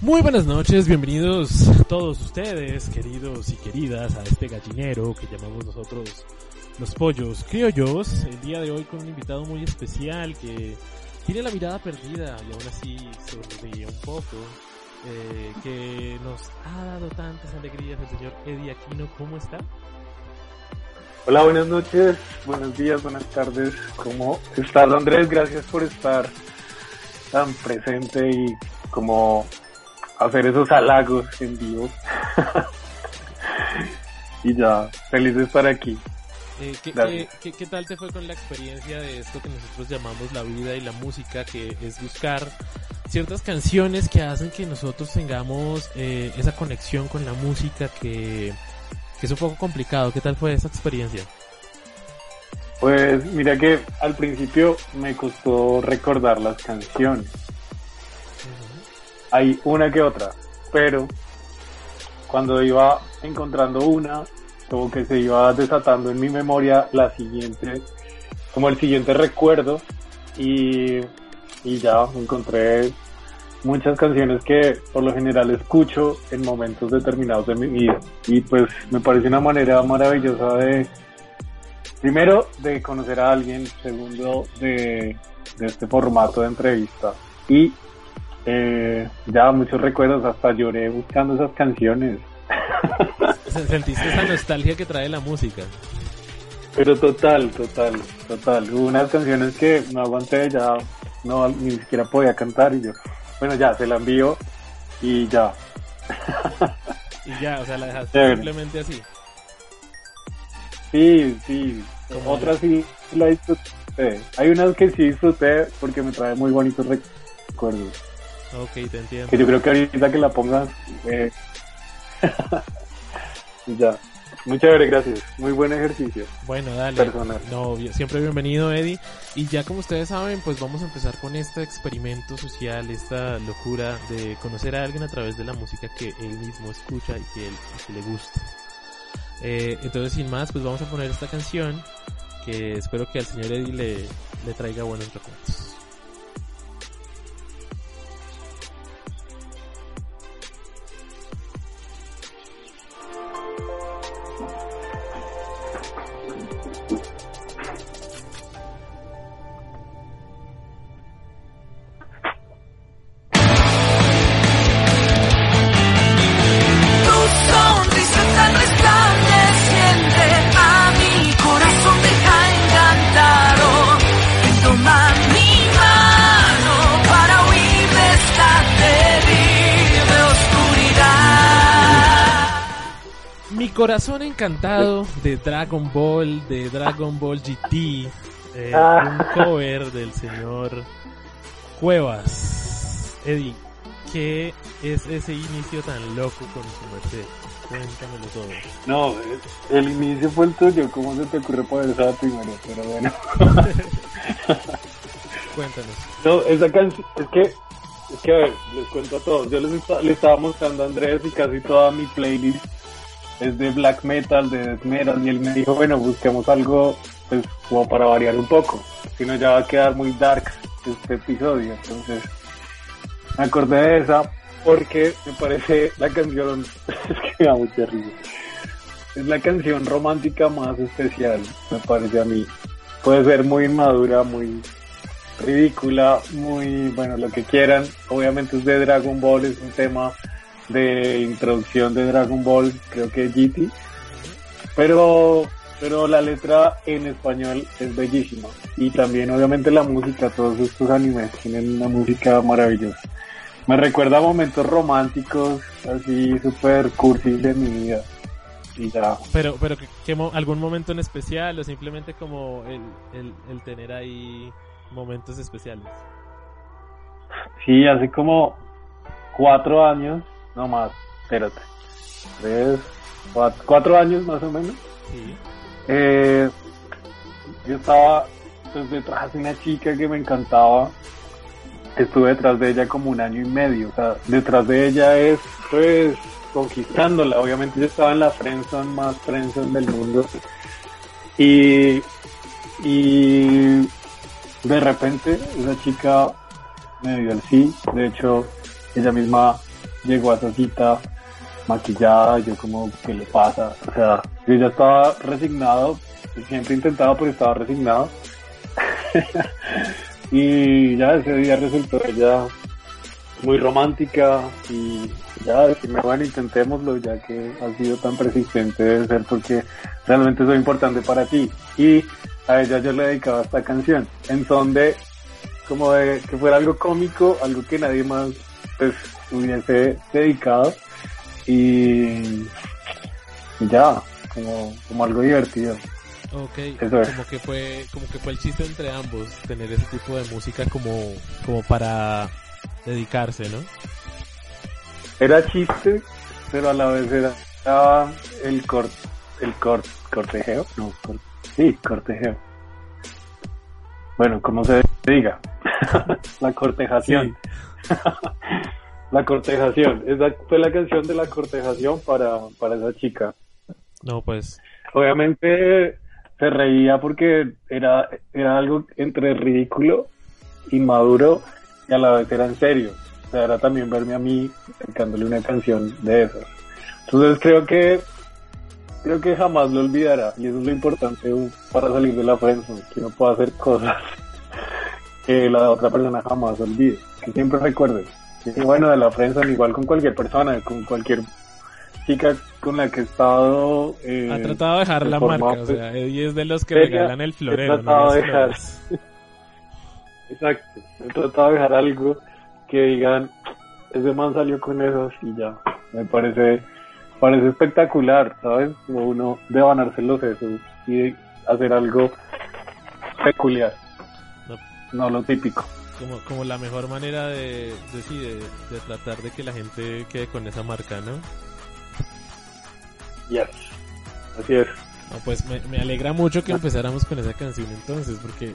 muy buenas noches, bienvenidos todos ustedes, queridos y queridas, a este gallinero que llamamos nosotros los pollos criollos. El día de hoy con un invitado muy especial que tiene la mirada perdida y aún así sonríe un poco. Eh, que nos ha dado tantas alegrías el señor Eddie Aquino. ¿Cómo está? Hola, buenas noches, buenos días, buenas tardes. ¿Cómo estás, Andrés? Gracias por estar tan presente y como hacer esos halagos en vivo. y ya, feliz de estar aquí. Eh, ¿qué, qué, tal te fue con la experiencia de esto que nosotros llamamos la vida y la música, que es buscar ciertas canciones que hacen que nosotros tengamos eh, esa conexión con la música que que es un poco complicado. ¿Qué tal fue esa experiencia? Pues mira que al principio me costó recordar las canciones. Hay una que otra, pero cuando iba encontrando una, como que se iba desatando en mi memoria la siguiente, como el siguiente recuerdo y, y ya encontré muchas canciones que por lo general escucho en momentos determinados de mi vida. Y pues me parece una manera maravillosa de, primero, de conocer a alguien, segundo, de, este formato de entrevista. Y eh, ya muchos recuerdos, hasta lloré buscando esas canciones. ¿Sentiste esa nostalgia que trae la música? Pero total, total, total. Hubo unas canciones que no aguanté, ya no ni siquiera podía cantar y yo, bueno, ya, se la envío y ya. y ya, o sea, la dejaste simplemente así. Sí, sí. Otras sí la disfruté. Hay unas que sí disfruté porque me trae muy bonitos recuerdos. Ok, te entiendo. Que yo creo que ahorita que la pongas, eh... ya. Muchas gracias. Muy buen ejercicio. Bueno, dale. No, siempre bienvenido, Eddie. Y ya como ustedes saben, pues vamos a empezar con este experimento social, esta locura de conocer a alguien a través de la música que él mismo escucha y que, él, le gusta. Eh, entonces, sin más, pues vamos a poner esta canción que espero que al señor Eddie le, le traiga buenos recuerdos. Corazón encantado de Dragon Ball, de Dragon Ball GT, eh, ah. un cover del señor Cuevas. Eddie, ¿qué es ese inicio tan loco con su merced? Cuéntamelo todo. No, el inicio fue el tuyo, ¿cómo se te ocurre poner esa primero? Pero bueno. Cuéntanos. No, esa canción, es que, es que a ver, les cuento a todos. Yo les le estaba mostrando a Andrés y casi toda mi playlist es de black metal, de death metal, y él me dijo, bueno, busquemos algo, pues, como para variar un poco, si no ya va a quedar muy dark este episodio, entonces me acordé de esa porque me parece la canción, es que me da mucha risa, es la canción romántica más especial, me parece a mí, puede ser muy inmadura, muy ridícula, muy, bueno, lo que quieran, obviamente es de Dragon Ball, es un tema de introducción de Dragon Ball, creo que GT. Pero, pero la letra en español es bellísima. Y también obviamente la música, todos estos animes tienen una música maravillosa. Me recuerda a momentos románticos, así super cursi de mi vida. Y ya. Pero, pero ¿qué, algún momento en especial o simplemente como el, el, el tener ahí momentos especiales. Sí, hace como cuatro años, no más, espérate, tres, cuatro, años más o menos. Sí. Eh, yo estaba pues, detrás de una chica que me encantaba. Estuve detrás de ella como un año y medio. O sea, detrás de ella es, pues, conquistándola. Obviamente yo estaba en la prensa más prensa del mundo. Y, y de repente esa chica me dio el sí. De hecho, ella misma llegó a esa cita maquillada. Yo como, ¿qué le pasa? O sea, yo ya estaba resignado. Siempre intentaba, pero estaba resignado. y ya ese día resultó ella muy romántica y ya decirme, bueno, intentémoslo ya que has sido tan persistente de ser porque realmente soy importante para ti. Y a ella yo le dedicaba esta canción, en donde como de que fuera algo cómico, algo que nadie más pues hubiese dedicado y, ya, como, como algo divertido. Ok, como que fue, como que fue el chiste entre ambos, tener ese tipo de música como, como para dedicarse, ¿no? Era chiste, pero a la vez era, el cort, el cort, cortejeo, no, sí, cortejeo. Bueno, como se diga, la cortejación. la cortejación, esa fue la canción de la cortejación para, para esa chica. No, pues. Obviamente se reía porque era, era algo entre ridículo y maduro y a la vez era en serio. O sea, era también verme a mí dedicándole una canción de esas. Entonces creo que creo que jamás lo olvidará y eso es lo importante para salir de la prensa, que no pueda hacer cosas que la otra persona jamás olvide, que siempre recuerde. Y bueno, de la prensa, igual con cualquier persona, con cualquier chica con la que he estado... Eh, ha tratado de dejar la marca, o sea, Eddie es de los que regalan el florero. He tratado de dejar... Exacto, he tratado de dejar algo que digan, ese man salió con esos y ya. Me parece parece espectacular, ¿sabes? Como uno de ganarse los sesos y hacer algo peculiar, no, lo típico. Como, como la mejor manera de, de, de tratar de que la gente quede con esa marca, ¿no? Yes. Así es. pues me, alegra mucho que empezáramos con esa canción entonces, porque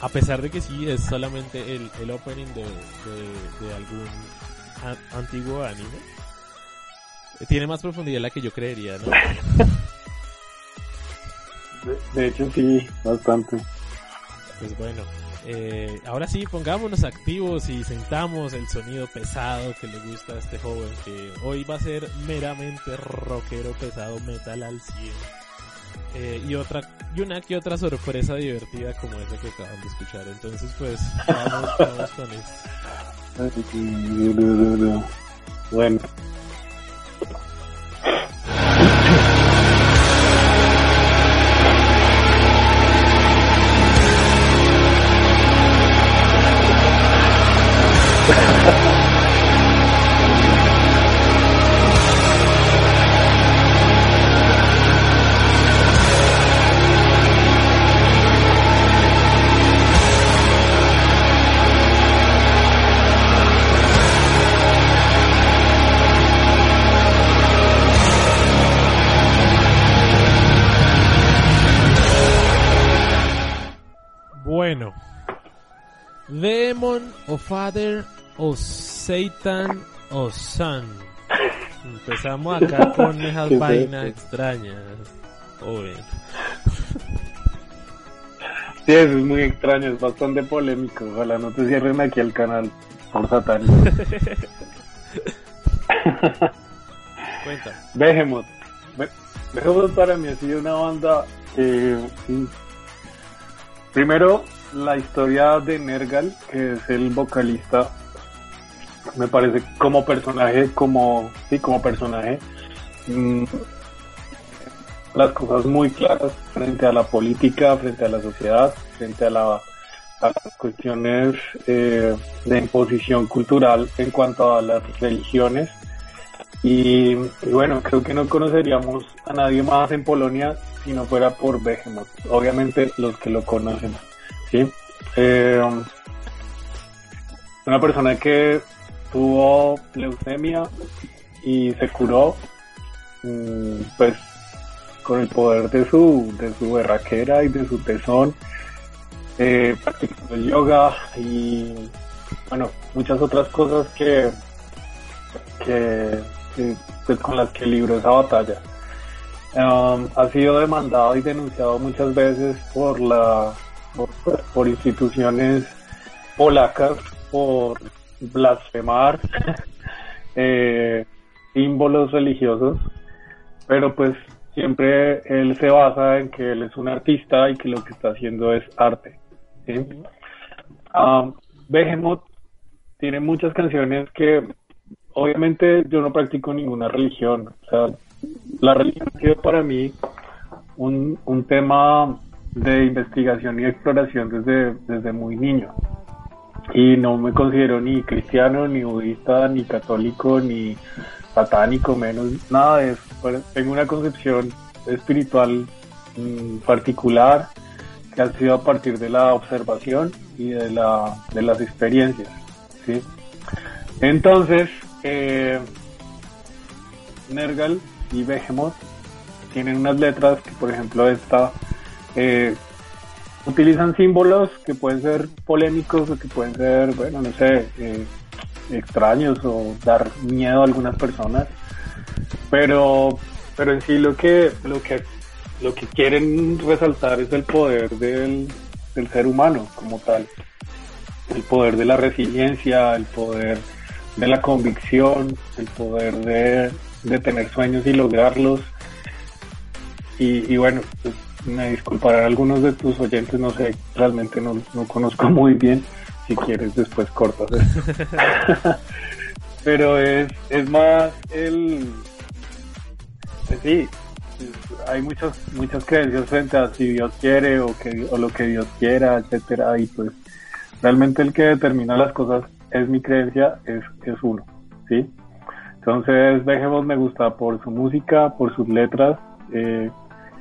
a pesar de que sí es solamente el, el opening de, de, algún antiguo anime, tiene más profundidad la que yo creería, ¿no? de hecho sí, bastante. Pues bueno, eh, ahora sí, pongámonos activos y sentamos el sonido pesado que le gusta a este joven, que hoy va a ser meramente rockero pesado metal al 100. Eh, y otra y una que otra sorpresa divertida como esa que acaban de escuchar. Entonces, pues, vamos, vamos con. Bueno. Bueno. O Father o Satan o Son. Empezamos acá con esas vainas extrañas. Sí, eso es muy extraño, es bastante polémico. Ojalá no te cierren aquí el canal por Satan. Cuenta. Behemoth. Behemoth para mí ha sido una banda eh, Primero, la historia de Nergal, que es el vocalista, me parece como personaje, como, sí, como personaje, mm, las cosas muy claras frente a la política, frente a la sociedad, frente a, la, las cuestiones eh, de imposición cultural en cuanto a las religiones. Y, y, bueno, creo que no conoceríamos a nadie más en Polonia si no fuera por Behemoth. Obviamente los que lo conocen, ¿sí? Eh, una persona que tuvo leucemia y se curó, mm, pues con el poder de su, de su berraquera y de su tesón, eh, practicando yoga y bueno, muchas otras cosas que, que, pues, con las que libró esa batalla. Ha sido demandado y denunciado muchas veces por la por, instituciones polacas por blasfemar eh, símbolos religiosos, pero pues siempre él se basa en que él es un artista y que lo que está haciendo es arte. ¿sí? Um, Behemoth tiene muchas canciones que obviamente yo no practico ninguna religión, o sea, la religión ha sido para mí un, un tema de investigación y exploración desde, desde muy niño. Y no me considero ni cristiano, ni budista, ni católico, ni satánico, menos nada de tengo una concepción espiritual mmm, particular que ha sido a partir de la observación y de, la, de las experiencias. ¿sí? Entonces, eh, Nergal y Behemoth tienen unas letras que, por ejemplo, esta eh, utilizan símbolos que pueden ser polémicos o que pueden ser, bueno, no sé, eh, extraños o dar miedo a algunas personas, pero, pero en sí lo que, lo que, lo que quieren resaltar es el poder del, del ser humano como tal, el poder de la resiliencia, el poder de la convicción, el poder de, de tener sueños y lograrlos. Y, y bueno, pues me disculparán algunos de tus oyentes, no sé, realmente no, no conozco muy bien. Si quieres, después cortas. Pero es, es más el. pues sí, hay muchas muchas creencias frente a si Dios quiere o que o lo que Dios quiera, etcétera y pues realmente el que determina las cosas es mi creencia, es, es uno, ¿sí? Entonces Behemoth me gusta por su música, por sus letras, eh,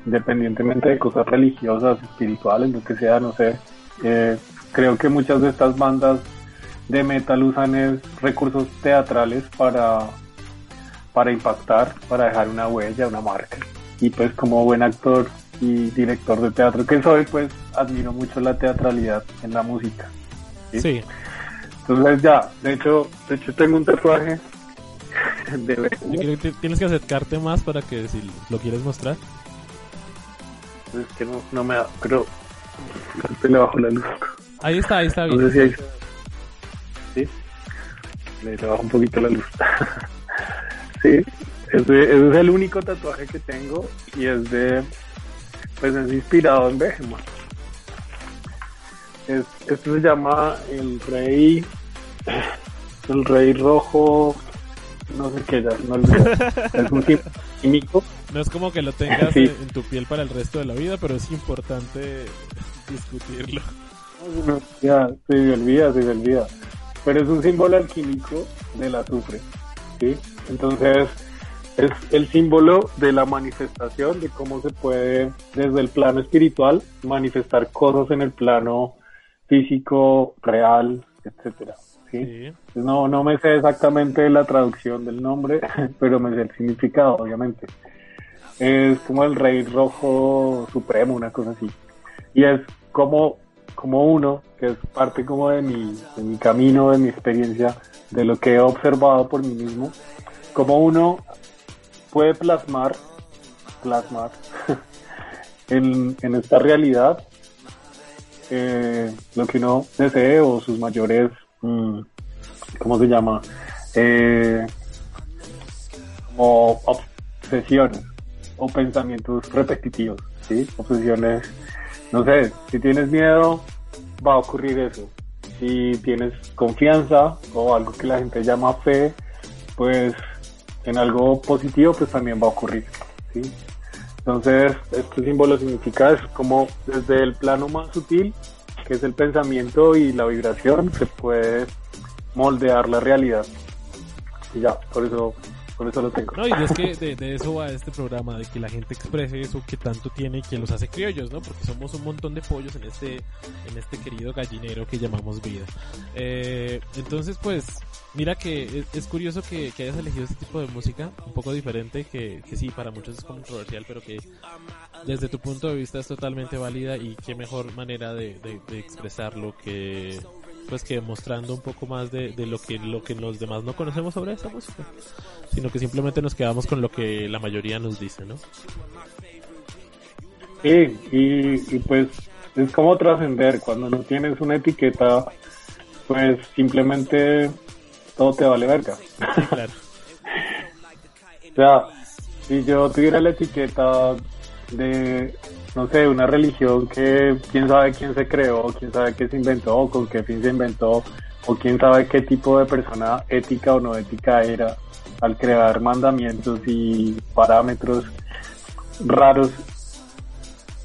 independientemente de cosas religiosas, espirituales, lo que sea, no sé. Eh, creo que muchas de estas bandas de metal usan es recursos teatrales para, para impactar, para dejar una huella, una marca. Y pues como buen actor y director de teatro que soy, pues admiro mucho la teatralidad en la música. Sí. sí. Entonces ya, de hecho, de hecho tengo un tatuaje de tienes que acercarte más para que si lo quieres mostrar. Es que no, no me da, pero le bajo la luz. Ahí está, ahí está bien. No sé si ahí ¿Sí? Le bajo un poquito la luz. sí, ese, ese, es el único tatuaje que tengo y es de, pues es inspirado en Behemoth. Es, esto se llama el rey, el rey rojo, no sé qué, ya no un químico. No es como que lo tengas sí. en tu piel para el resto de la vida, pero es importante discutirlo. No, ya, se me olvida, se me olvida. Pero es un símbolo alquímico del azufre, ¿sí? Entonces, es el símbolo de la manifestación, de cómo se puede, desde el plano espiritual, manifestar cosas en el plano físico, real, etcétera. ¿Sí? sí. No, no me sé exactamente la traducción del nombre, pero me sé el significado, obviamente. Es como el rey rojo supremo, una cosa así. Y es como, como uno, que es parte como de mi, de mi camino, de mi experiencia, de lo que he observado por mí mismo, como uno puede plasmar, plasmar en, en esta realidad eh, lo que uno desee o sus mayores, ¿cómo se llama? Eh, como obsesiones o pensamientos repetitivos, ¿sí? Obsesiones, no sé, si tienes miedo, va a ocurrir eso. Si tienes confianza o algo que la gente llama fe, pues en algo positivo, pues también va a ocurrir, ¿sí? Entonces, este símbolo significa es como desde el plano más sutil, es el pensamiento y la vibración, se puede moldear la realidad. Y ya, por eso, No, y es que de, eso va este programa, de que la gente exprese eso que tanto tiene y que los hace criollos, ¿no? Porque somos un montón de pollos en este, en este querido gallinero que llamamos vida. Eh, entonces, pues, mira que es, curioso que, hayas elegido este tipo de música, un poco diferente, que, que sí, para muchos es controversial, pero que desde tu punto de vista es totalmente válida y qué mejor manera de, de expresarlo que pues que mostrando un poco más de, de, lo que lo que los demás no conocemos sobre esta música sino que simplemente nos quedamos con lo que la mayoría nos dice no sí y, y pues es como trascender cuando no tienes una etiqueta pues simplemente todo te vale verga. Claro. O sea si yo tuviera la etiqueta de no sé, una religión que quién sabe quién se creó, quién sabe qué se inventó, con qué fin se inventó, o quién sabe qué tipo de persona ética o no ética era al crear mandamientos y parámetros raros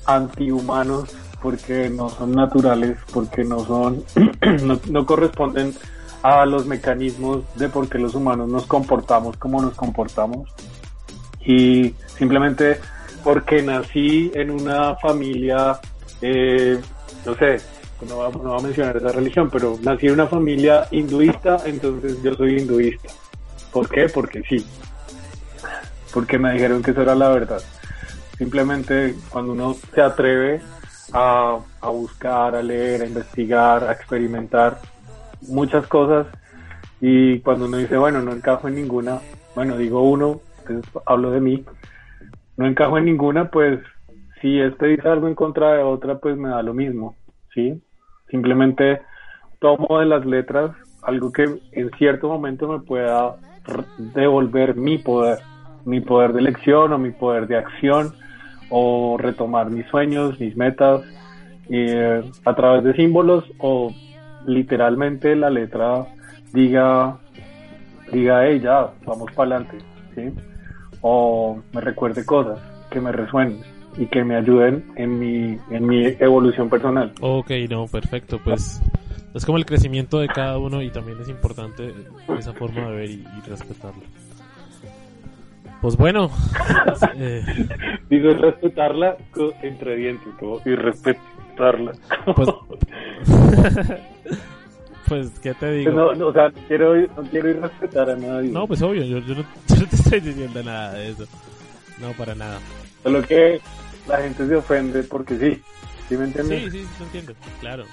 antihumanos porque no son naturales, porque no son, no, no corresponden a los mecanismos de por qué los humanos nos comportamos como nos comportamos. Y simplemente porque nací en una familia, eh, no sé, no voy, a, mencionar esa religión, pero nací en una familia hinduista, entonces yo soy hinduista. ¿Por qué? Porque sí. Porque me dijeron que eso era la verdad. Simplemente cuando uno se atreve a, a buscar, a leer, a investigar, a experimentar muchas cosas y cuando uno dice, bueno, no encajo en ninguna, bueno, digo uno, entonces hablo de mí, no encajo en ninguna, pues si este dice algo en contra de otra, pues me da lo mismo, ¿sí? Simplemente tomo de las letras algo que en cierto momento me pueda devolver mi poder, mi poder de elección o mi poder de acción o retomar mis sueños, mis metas eh, a través de símbolos o literalmente la letra diga diga ella vamos para adelante ¿sí? O me recuerde cosas que me resuenen y que me ayuden en mi, en mi evolución personal. Ok, no, perfecto, pues es como el crecimiento de cada uno y también es importante esa forma de ver y, respetarlo. Pues bueno. eh... Digo respetarla entre dientes y respetarla. Pues, pues, ¿qué te digo? No, no, o sea, quiero, no quiero ir a respetar a nadie. No, pues obvio, yo, yo, no, yo, no, te estoy diciendo nada de eso. No, para nada. Solo que la gente se ofende porque sí. ¿Sí me entiendes? Sí, sí, sí, entiendo, claro.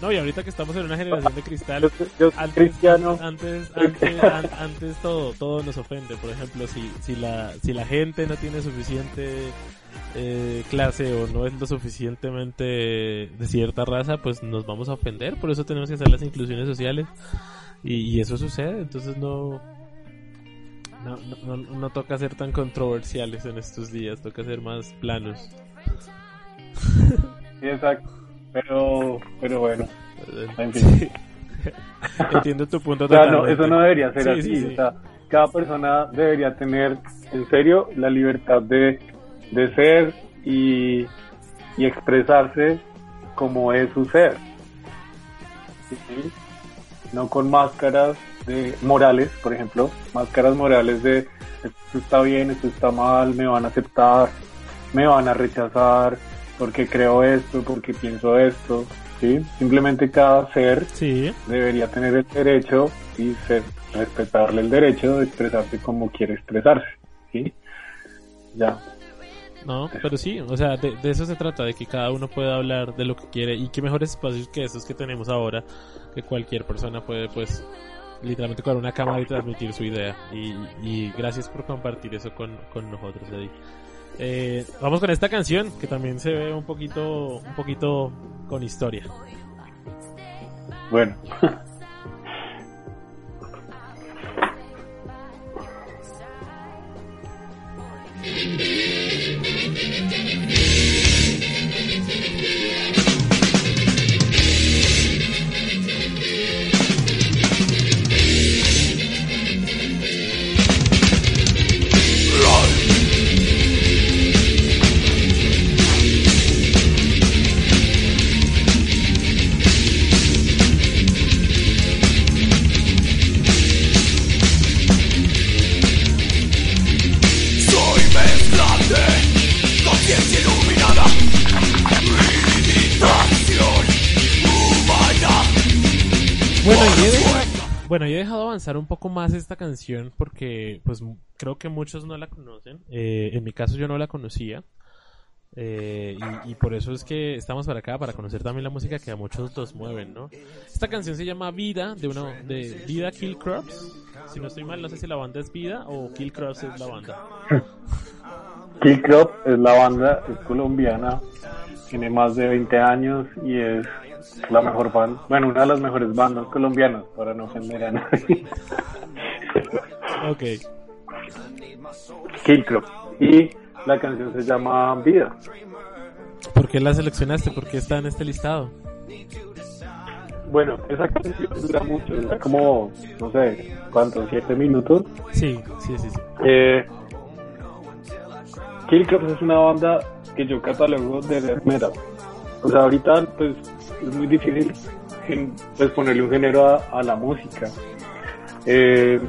No, y ahorita que estamos en una generación de cristal, yo, antes, cristiano. Antes, antes, an, antes todo, todo nos ofende. Por ejemplo, si, si la, si la gente no tiene suficiente eh, clase o no es lo suficientemente de cierta raza, pues nos vamos a ofender. Por eso tenemos que hacer las inclusiones sociales. Y, y eso sucede. Entonces no, no, no, no, toca ser tan controversiales en estos días. Toca ser más planos. Sí, exacto. Pero, pero bueno. En fin. Entiendo tu punto. O sea, no, eso no debería ser sí, así. O sea, cada persona debería tener, en serio, la libertad de de ser y, y expresarse como es su ser. ¿Sí? No con máscaras de morales, por ejemplo, máscaras morales de esto está bien, esto está mal, me van a aceptar, me van a rechazar, porque creo esto, porque pienso esto, ¿sí? Simplemente cada ser sí. debería tener el derecho y ser, respetarle el derecho de expresarse como quiere expresarse, ¿sí? Ya. No, pero sí, o sea, de, eso se trata, de que cada uno pueda hablar de lo que quiere y qué mejores espacios que esos que tenemos ahora, que cualquier persona puede, pues, literalmente con una cámara y transmitir su idea. Y, gracias por compartir eso con, con nosotros, Eddie. Eh, vamos con esta canción que también se ve un poquito, un poquito con historia. Bueno. bueno, he dejado avanzar un poco más esta canción porque, pues, creo que muchos no la conocen. Eh, en mi caso yo no la conocía. Eh, y, por eso es que estamos para acá, para conocer también la música que a muchos los mueven, ¿no? Esta canción se llama Vida, de una, de Vida Kill Crops. Si no estoy mal, no sé si la banda es Vida o Kill Crops es la banda. Kill Crop es la banda, es colombiana, tiene más de 20 años y es la mejor banda, bueno, una de las mejores bandas colombianas, para no ofender a nadie. Ok. Kill Crop. Y la canción se llama Vida. ¿Por qué la seleccionaste? ¿Por qué está en este listado? Bueno, esa canción dura mucho, dura como, no sé, ¿cuántos? ¿Siete minutos? Sí, sí, sí, sí. Eh, Kill Crops es una banda que yo catalogo de death metal. O sea, ahorita pues es muy difícil pues, ponerle un género a, la música. Eh,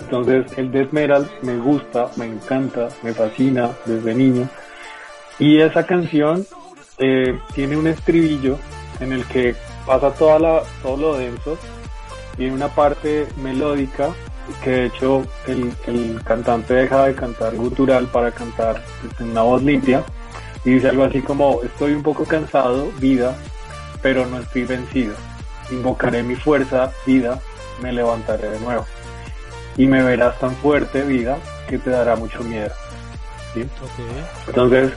entonces el death metal me gusta, me encanta, me fascina desde niño. Y esa canción eh, tiene un estribillo en el que pasa toda la, todo lo denso tiene una parte melódica que de hecho el, el cantante deja de cantar gutural para cantar en una voz limpia y dice algo así como estoy un poco cansado, vida, pero no estoy vencido. Invocaré mi fuerza, vida, me levantaré de nuevo. Y me verás tan fuerte, vida, que te dará mucho miedo. ¿sí? Entonces,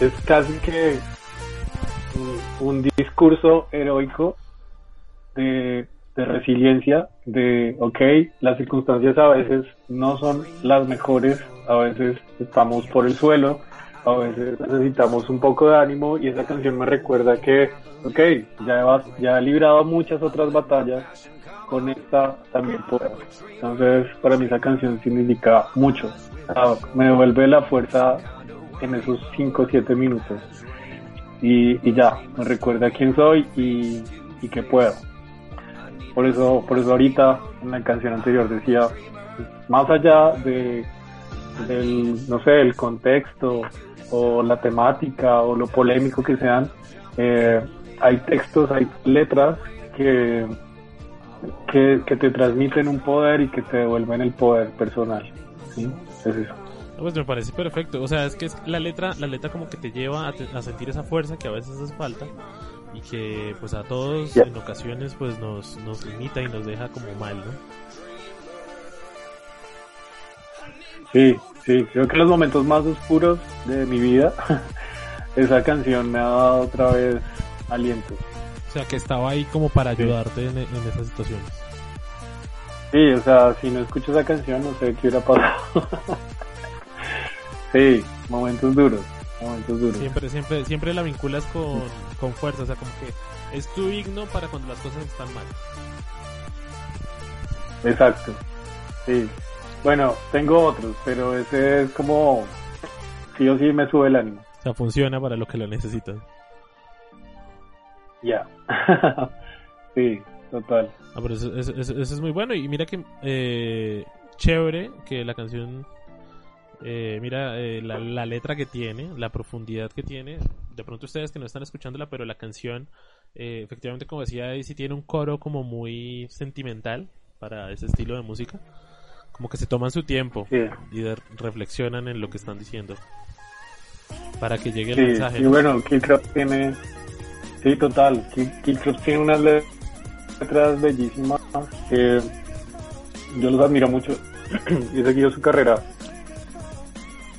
es casi que un, un discurso heroico de, de resiliencia, de, ok, las circunstancias a veces no son las mejores, a veces estamos por el suelo, a veces necesitamos un poco de ánimo y esa canción me recuerda que, ok, ya, he- ya he librado muchas otras batallas, con esta también puedo. Entonces, para mí esa canción significa mucho. Me devuelve la fuerza en esos 5 o 7 minutos. Y, y ya, me recuerda quién soy y, y que puedo. Por eso, por eso ahorita en la canción anterior decía, más allá de del, no sé, el contexto o la temática o lo polémico que sean, eh, hay textos, hay letras que, que, que te transmiten un poder y que te devuelven el poder personal. ¿sí? Es eso. Pues me parece perfecto. O sea, es que es la letra, la letra como que te lleva a, te- a sentir esa fuerza que a veces hace falta y que pues a todos en ocasiones pues nos, nos limita y nos deja como mal, ¿no? Sí, sí, creo que los momentos más oscuros de mi vida, esa canción me ha dado otra vez aliento. O sea, que estaba ahí como para ayudarte en, en esas situaciones. Sí, o sea, si no escucho esa canción no sé qué hubiera pasado. sí, momentos duros, momentos duros. Siempre, siempre, siempre la vinculas con, con fuerza, o sea, como que es tu himno para cuando las cosas están mal. Exacto, sí. Bueno, tengo otros, pero ese es como, sí o sí me sube el ánimo. O sea, funciona para lo que lo necesitas. Ya. sí, total. Ah, pero eso, eso- eso- eso es muy bueno. Y mira que eh, chévere que la canción, eh, mira eh, la, la letra que tiene, la profundidad que tiene. De pronto ustedes que no están escuchándola, pero la canción, eh, efectivamente, como decía Daisy, tiene un coro como muy sentimental para ese estilo de música. Como que se toman su tiempo Sí. y de- reflexionan en lo que están diciendo. Para que llegue el Sí, mensaje. y ¿no? bueno, Killcraft tiene, sí, total, Kill- Killcraft tiene unas letras bellísimas que yo los admiro mucho y he seguido su carrera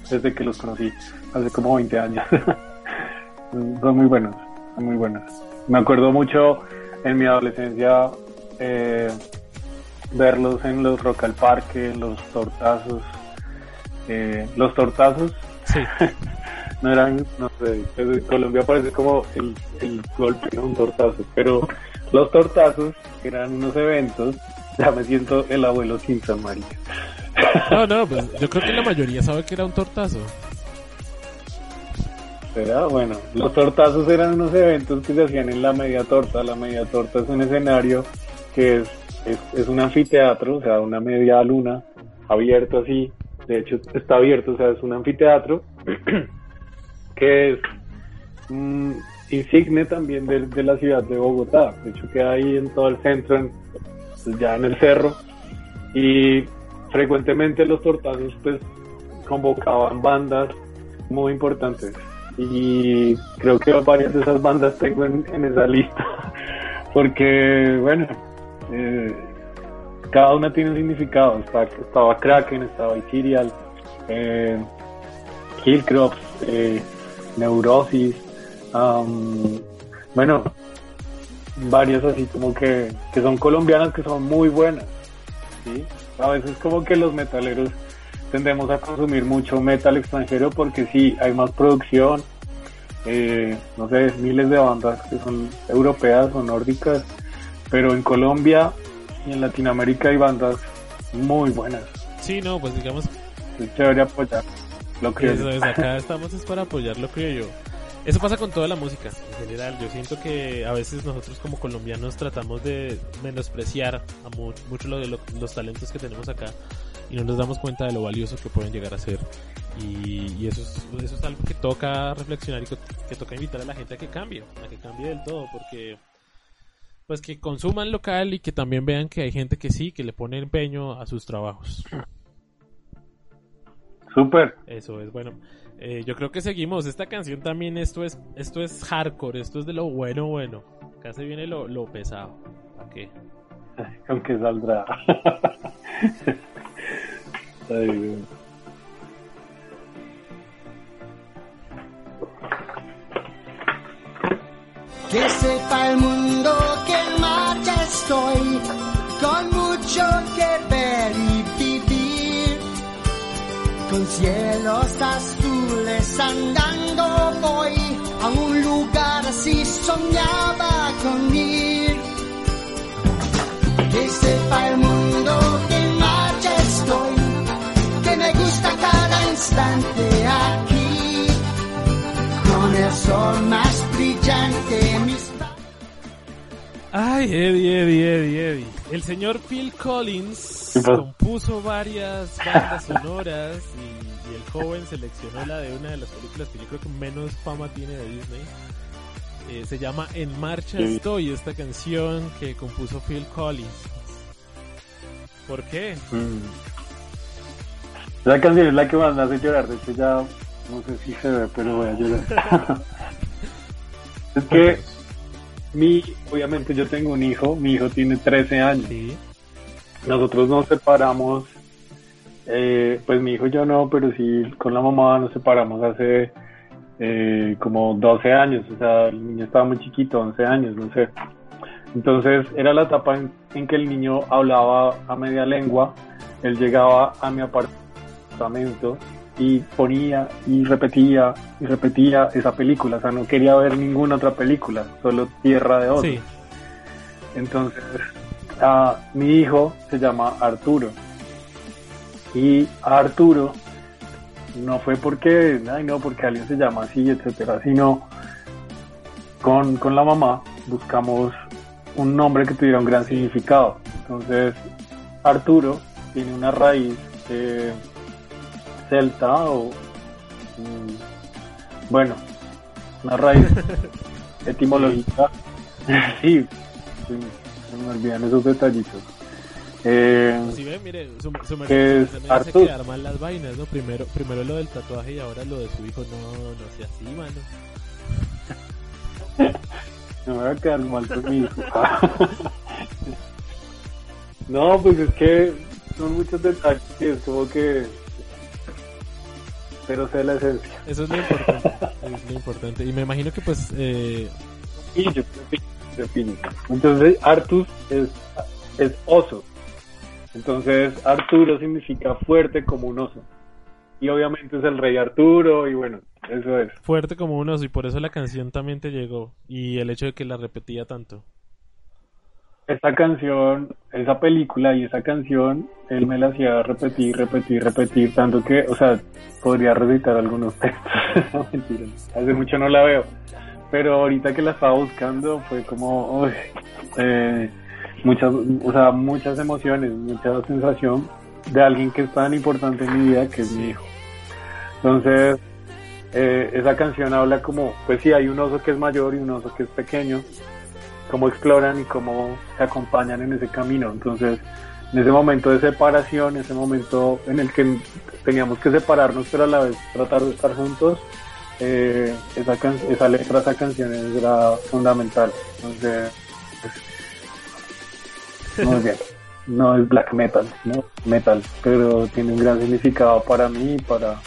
desde que los conocí, hace como 20 años. son muy buenos, son muy buenos. Me acuerdo mucho en mi adolescencia eh, verlos en los Rock al Parque, los tortazos. Eh, los tortazos Sí. no eran, no sé, en Colombia parece como el, el golpe de un tortazo, pero los tortazos eran unos eventos, ya me siento el abuelo Simpson, marica. No, no, pues yo creo que la mayoría sabe que era un tortazo. Era bueno, los tortazos eran unos eventos que se hacían en la media torta, la media torta es un escenario que es, es, un anfiteatro, o sea, una media luna, abierto así, de hecho está abierto, o sea, es un anfiteatro que es mm, insigne también de, la ciudad de Bogotá. De hecho, queda ahí en todo el centro, pues, ya en el cerro. Y frecuentemente los tortazos pues convocaban bandas muy importantes. Y creo que varias de esas bandas tengo en, esa lista. Porque, bueno, eh, cada una tiene un significado. estaba Kraken, estaba Ikirial, eh, eh, Neurosis, bueno, varias así como que, que son colombianas que son muy buenas. ¿sí? A veces como que los metaleros tendemos a consumir mucho metal extranjero porque sí, hay más producción, eh, no sé, miles de bandas que son europeas o nórdicas, pero en Colombia y en Latinoamérica hay bandas muy buenas. Sí, no, pues digamos... Es chévere apoyar, lo creo Eso es, acá estamos es para apoyar, lo creo yo. Eso pasa con toda la música en general. Yo siento que a veces nosotros como colombianos tratamos de menospreciar a muchos de los talentos que tenemos acá y no nos damos cuenta de lo valioso que pueden llegar a ser. Y, eso, es, eso es algo que toca reflexionar y que, toca invitar a la gente a que cambie, a que cambie del todo, porque pues que consuman local y que también vean que hay gente que sí, que le pone empeño a sus trabajos. Súper. Eso es bueno. Eh, yo creo que seguimos. Esta canción también, esto es, esto es hardcore, esto es de lo bueno, bueno. Acá se viene lo, lo pesado. ¿Para qué? Con que saldrá. Que sepa el mundo estoy, con mucho que ver y vivir, con cielos azules andando voy a un lugar así soñaba con ir. Que sepa el mundo que en marcha estoy, que me gusta cada instante aquí, con el sol más brillante. Ay, Eddie, Eddie, Eddie, Eddie. El señor Phil Collins compuso varias bandas sonoras y, el joven seleccionó la de una de las películas que yo creo que menos fama tiene de Disney. Eh, se llama En Marcha Estoy, esta canción que compuso Phil Collins. ¿Por qué? Mm. La canción es la que más me hace llorar, de hecho ya no sé si se ve, pero voy a llorar. es que mi, obviamente yo tengo un hijo, mi hijo tiene 13 años. Nosotros nos separamos, eh, pues mi hijo y yo no, pero sí con la mamá nos separamos hace eh, como 12 años, o sea, el niño estaba muy chiquito, 11 años, no sé. Entonces era la etapa en, en que el niño hablaba a media lengua, él llegaba a mi apartamento y ponía y repetía y repetía esa película, o sea, no quería ver ninguna otra película, solo Tierra de Osos. Entonces, a, mi hijo se llama Arturo y a Arturo no fue porque, ay no, porque alguien se llama así, etcétera, sino con, con la mamá buscamos un nombre que tuviera un gran significado. Entonces, Arturo tiene una raíz eh, celta o bueno, una raíz etimológica. sí, se me olvidan esos detallitos. Eh, si ve, mire, su, su que es hace quedar mal las vainas, ¿no? Primero, primero lo del tatuaje y ahora lo de su hijo. No, no sea así, mano. no me voy a quedar mal con mi hijo. no, pues es que son muchos detalles, es como que pero sé la esencia. Eso es lo importante. es lo importante. Y me imagino que pues... Eh... Y yo Entonces Artus es, es oso. Entonces Arturo significa fuerte como un oso. Y obviamente es el rey Arturo y bueno, eso es. Fuerte como un oso y por eso la canción también te llegó. Y el hecho de que la repetía tanto esa canción, esa película y esa canción, él me la hacía repetir, repetir, repetir, tanto que, o sea, podría recitar algunos textos. Mentira, hace mucho no la veo. Pero ahorita que la estaba buscando fue como, eh, muchas, o sea, muchas emociones, mucha sensación de alguien que es tan importante en mi vida que es mi hijo. Entonces, eh, esa canción habla como, pues sí, hay un oso que es mayor y un oso que es pequeño, cómo exploran y cómo se acompañan en ese camino. Entonces, en ese momento de separación, ese momento en el que teníamos que separarnos, pero a la vez tratar de estar juntos, eh, esa, can- esa letra, esa canción era fundamental. Entonces, pues, bien. No es black metal, no metal, pero tiene un gran significado para mí y para,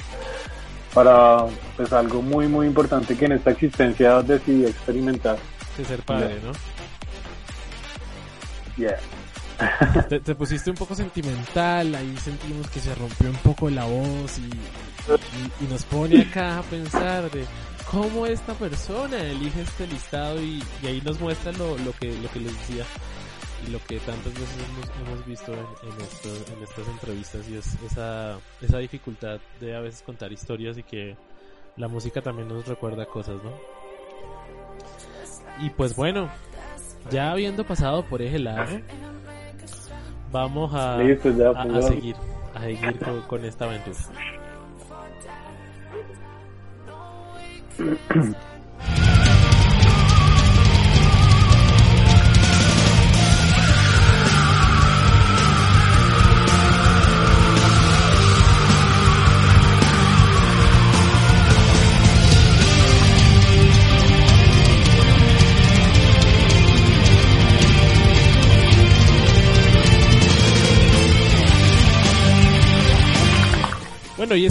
para pues algo muy muy importante que en esta existencia decidí experimentar. De ser padre, ¿no? Te, te pusiste un poco sentimental, ahí sentimos que se rompió un poco la voz y, y- y nos pone acá a pensar de cómo esta persona elige este listado y, y ahí nos muestra lo, lo que lo que les decía y lo que tantas veces hemos, hemos visto en, en, esto- en estas entrevistas y es esa, esa dificultad de a veces contar historias y que la música también nos recuerda cosas, ¿no? Y pues bueno, ya habiendo pasado por ese lado, vamos a, Listo, ya, a, pues, a seguir, a seguir con, con esta aventura.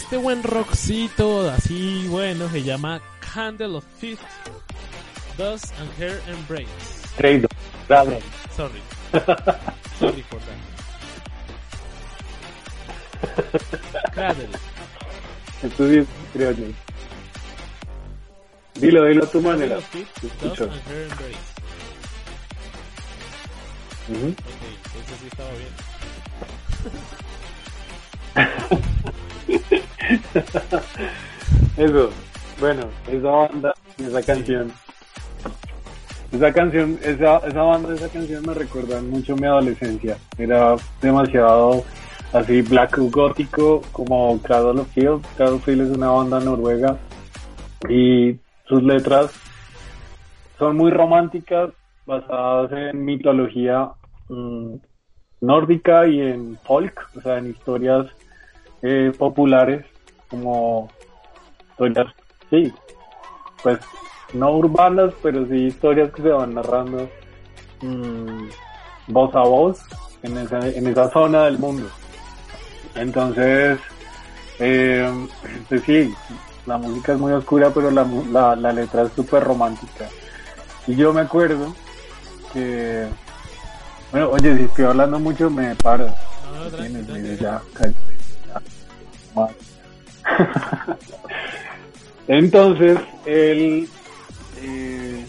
este buen rockcito así, bueno, se llama Candle of Feet, Dust and Hair Embrace. Trade, dale. Sorry. Sorry for that. Cradle. Esto sí es criollo. Dilo, dilo a tu manera. of Dust and Hair Embrace. Ujú. Ok, eso sí estaba bien. Eso, bueno, esa banda, esa canción. Esa canción, esa, esa banda, esa canción me recuerda mucho mi adolescencia. Era demasiado así black gótico como Cradle of Field. Cradle of Field es una banda noruega y sus letras son muy románticas, basadas en mitología mm, nórdica y en folk, o sea, en historias eh, populares como historias, sí, pues no urbanas, pero sí historias que se van narrando mm, voz a voz en esa, en esa zona del mundo. Entonces, eh, pues sí, la música es muy oscura, pero la, la, la letra es súper romántica. Y yo me acuerdo que, bueno, oye, si estoy hablando mucho, me paro. No, no, tranqui, tranqui. ya, ya. Entonces, él, eh,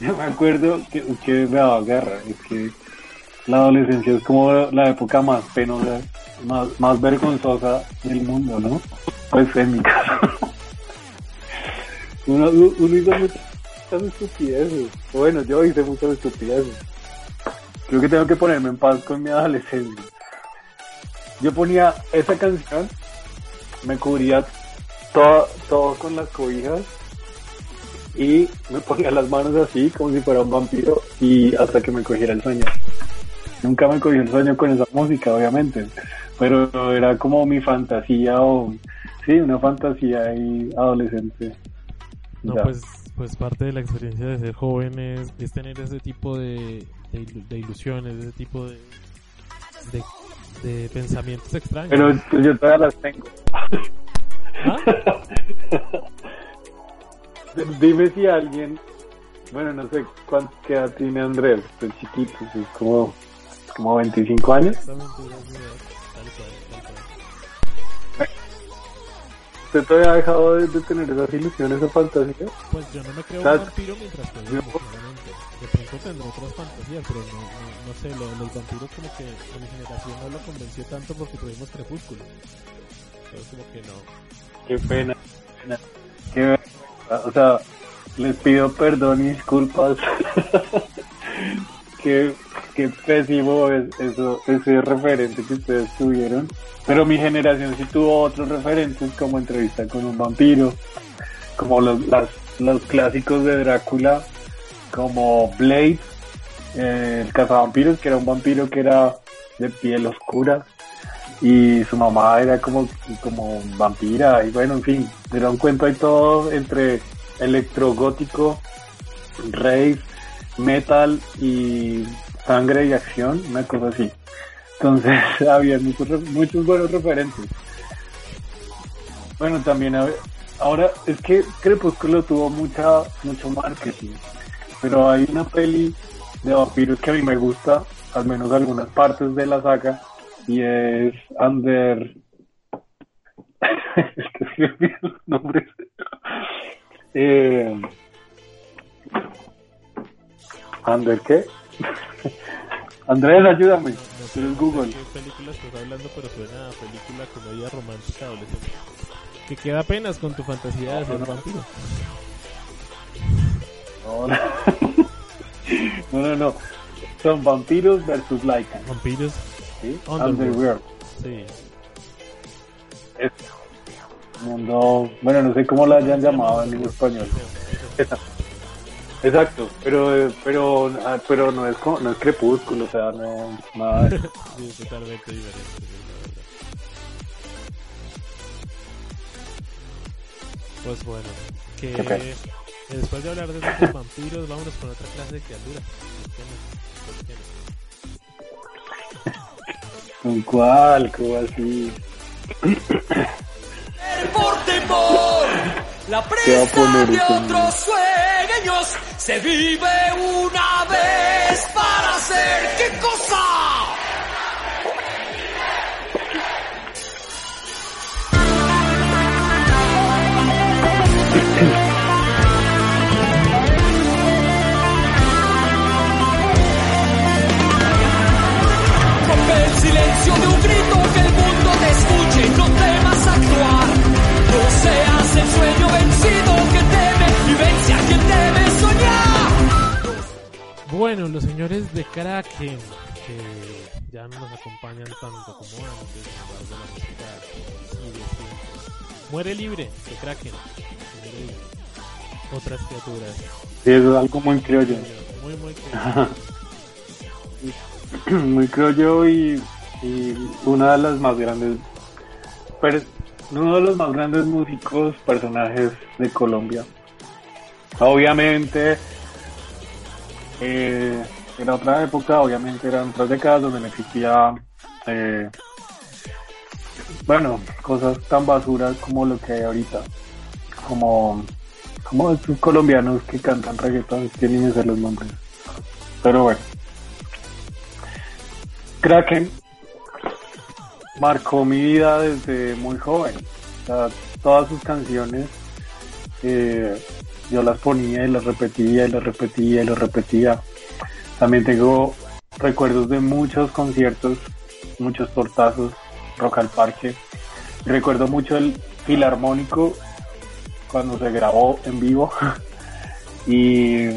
me acuerdo que, que me daba guerra, es que la adolescencia es como la época más penosa, más, vergonzosa del mundo, ¿no? Pues en mi caso. Uno, uno hizo muchas estupideces. Bueno, yo hice muchas estupideces. Creo que tengo que ponerme en paz con mi adolescencia. Yo ponía esa canción, me cubría todo, todo con las cobijas y me ponía las manos así como si fuera un vampiro y hasta que me cogiera el sueño. Nunca me cogió el sueño con esa música, obviamente, pero era como mi fantasía o sí, una fantasía ahí adolescente. No, Ya. pues, pues parte de la experiencia de ser joven es, es tener ese tipo de, de, de ilusiones, ese tipo de, de, de pensamientos extraños. Pero pues, yo todavía las tengo. ¿Ah? Dime si alguien, bueno, no sé cuánto edad tiene Andrés, es chiquito, es como, como 25 años. ¿Usted todavía ha dejado de, de tener esas ilusiones o fantasías? Pues yo no me creo un vampiro mientras Yo- tendré otras fantasías, pero no, no, no sé, lo los vampiros como que a mi generación no lo convenció tanto porque tuvimos crepúsculo. Entonces como que no. Qué pena, qué pena. Qué. O sea, les pido perdón y disculpas. que qué pésimo es eso, ese referente que ustedes tuvieron. Pero mi generación sí tuvo otros referentes como entrevista con un vampiro, como los, las, los clásicos de Drácula, como Blade, eh, el cazavampiros, que era un vampiro que era de piel oscura y su mamá era como, como vampira y bueno, en fin, era un cuento ahí todo entre electrogótico, rave, metal y sangre y acción, una cosa así. Entonces había muchos, muchos buenos referentes. Bueno, también ahora es que Crepúsculo tuvo mucha mucho marketing, pero hay una peli de vampiros que a mí me gusta, al menos algunas partes de la saga, y es Under. es que los nombres. Eh, ¿Under qué? Andrés, ayúdame. No eres Google. ¿Qué película estás hablando? Pero suena a película comedia romántica adolescente. Que queda apenas con tu fantasía de ser vampiro. No, no. no, no, no. Son vampiros versus Lycan. Vampiros, ¿sí? Underworld. Sí. Es mundo, bueno, no sé cómo la hayan llamado en español. Exacto, pero pero ah, pero no es no es crepúsculo, o sea, no nada. de- Sí, es totalmente diferente. la verdad. Pues bueno, que. Después de hablar de estos vampiros, vámonos con otra clase de criaturas. ¿Con cuál? ¿Cómo así? por temor. La ¿Qué va a presa poner de este otros sueños se vive una vez para hacer qué cosa. silencio de un grito que el mundo te escuche, no temas actuar. No seas el sueño vencido que teme y vence a quien teme soñar. Bueno, los señores de Kraken, que ya no nos acompañan tanto como antes, embargo, la música siempre. Muere libre de Kraken. Muere libre. Otras criaturas. Sí, eso es algo muy criollo. Muy, muy criaturas. muy criollo y, y una de las más grandes, uno de los más grandes músicos, personajes de Colombia. Obviamente, eh, era otra época, obviamente eran otras décadas donde no existía, eh, bueno, cosas tan basuras como lo que hay ahorita, como, como estos colombianos que cantan reggaetón, tienen que ser los nombres. Pero bueno. Kraken marcó mi vida desde muy joven. O sea, todas sus canciones eh, yo las ponía y las repetía y las repetía y las repetía. También tengo recuerdos de muchos conciertos, muchos tortazos, rock al parque. Recuerdo mucho el filarmónico cuando se grabó en vivo y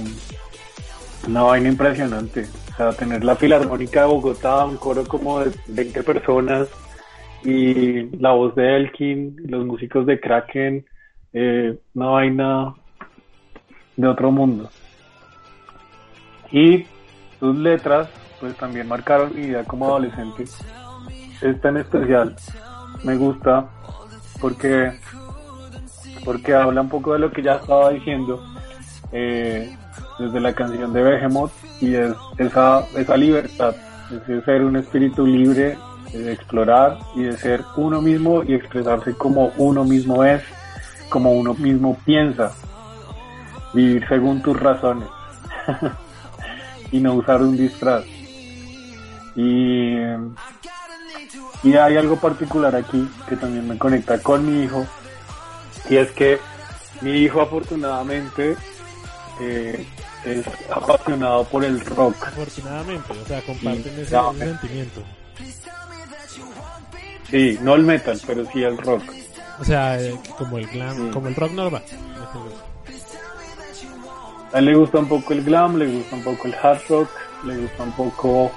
una vaina impresionante. O sea, tener la Filarmónica de Bogotá, un coro como de 20 personas y la voz de Elkin, los músicos de Kraken, eh, una vaina de otro mundo. Y sus letras, pues también marcaron mi vida como adolescente. Esta en especial me gusta porque porque habla un poco de lo que ya estaba diciendo eh, desde la canción de Behemoth y es esa, esa libertad, es de ser un espíritu libre, de explorar y de ser uno mismo y expresarse como uno mismo es, como uno mismo piensa, vivir según tus razones y no usar un disfraz. Y, y hay algo particular aquí que también me conecta con mi hijo y es que mi hijo afortunadamente eh, es apasionado por el rock. Afortunadamente, o sea, comparten ese, ese sentimiento. Sí, no el metal, pero sí el rock. O sea, eh, como el glam, Sí. como el rock normal. A él le gusta un poco el glam, le gusta un poco el hard rock le gusta un poco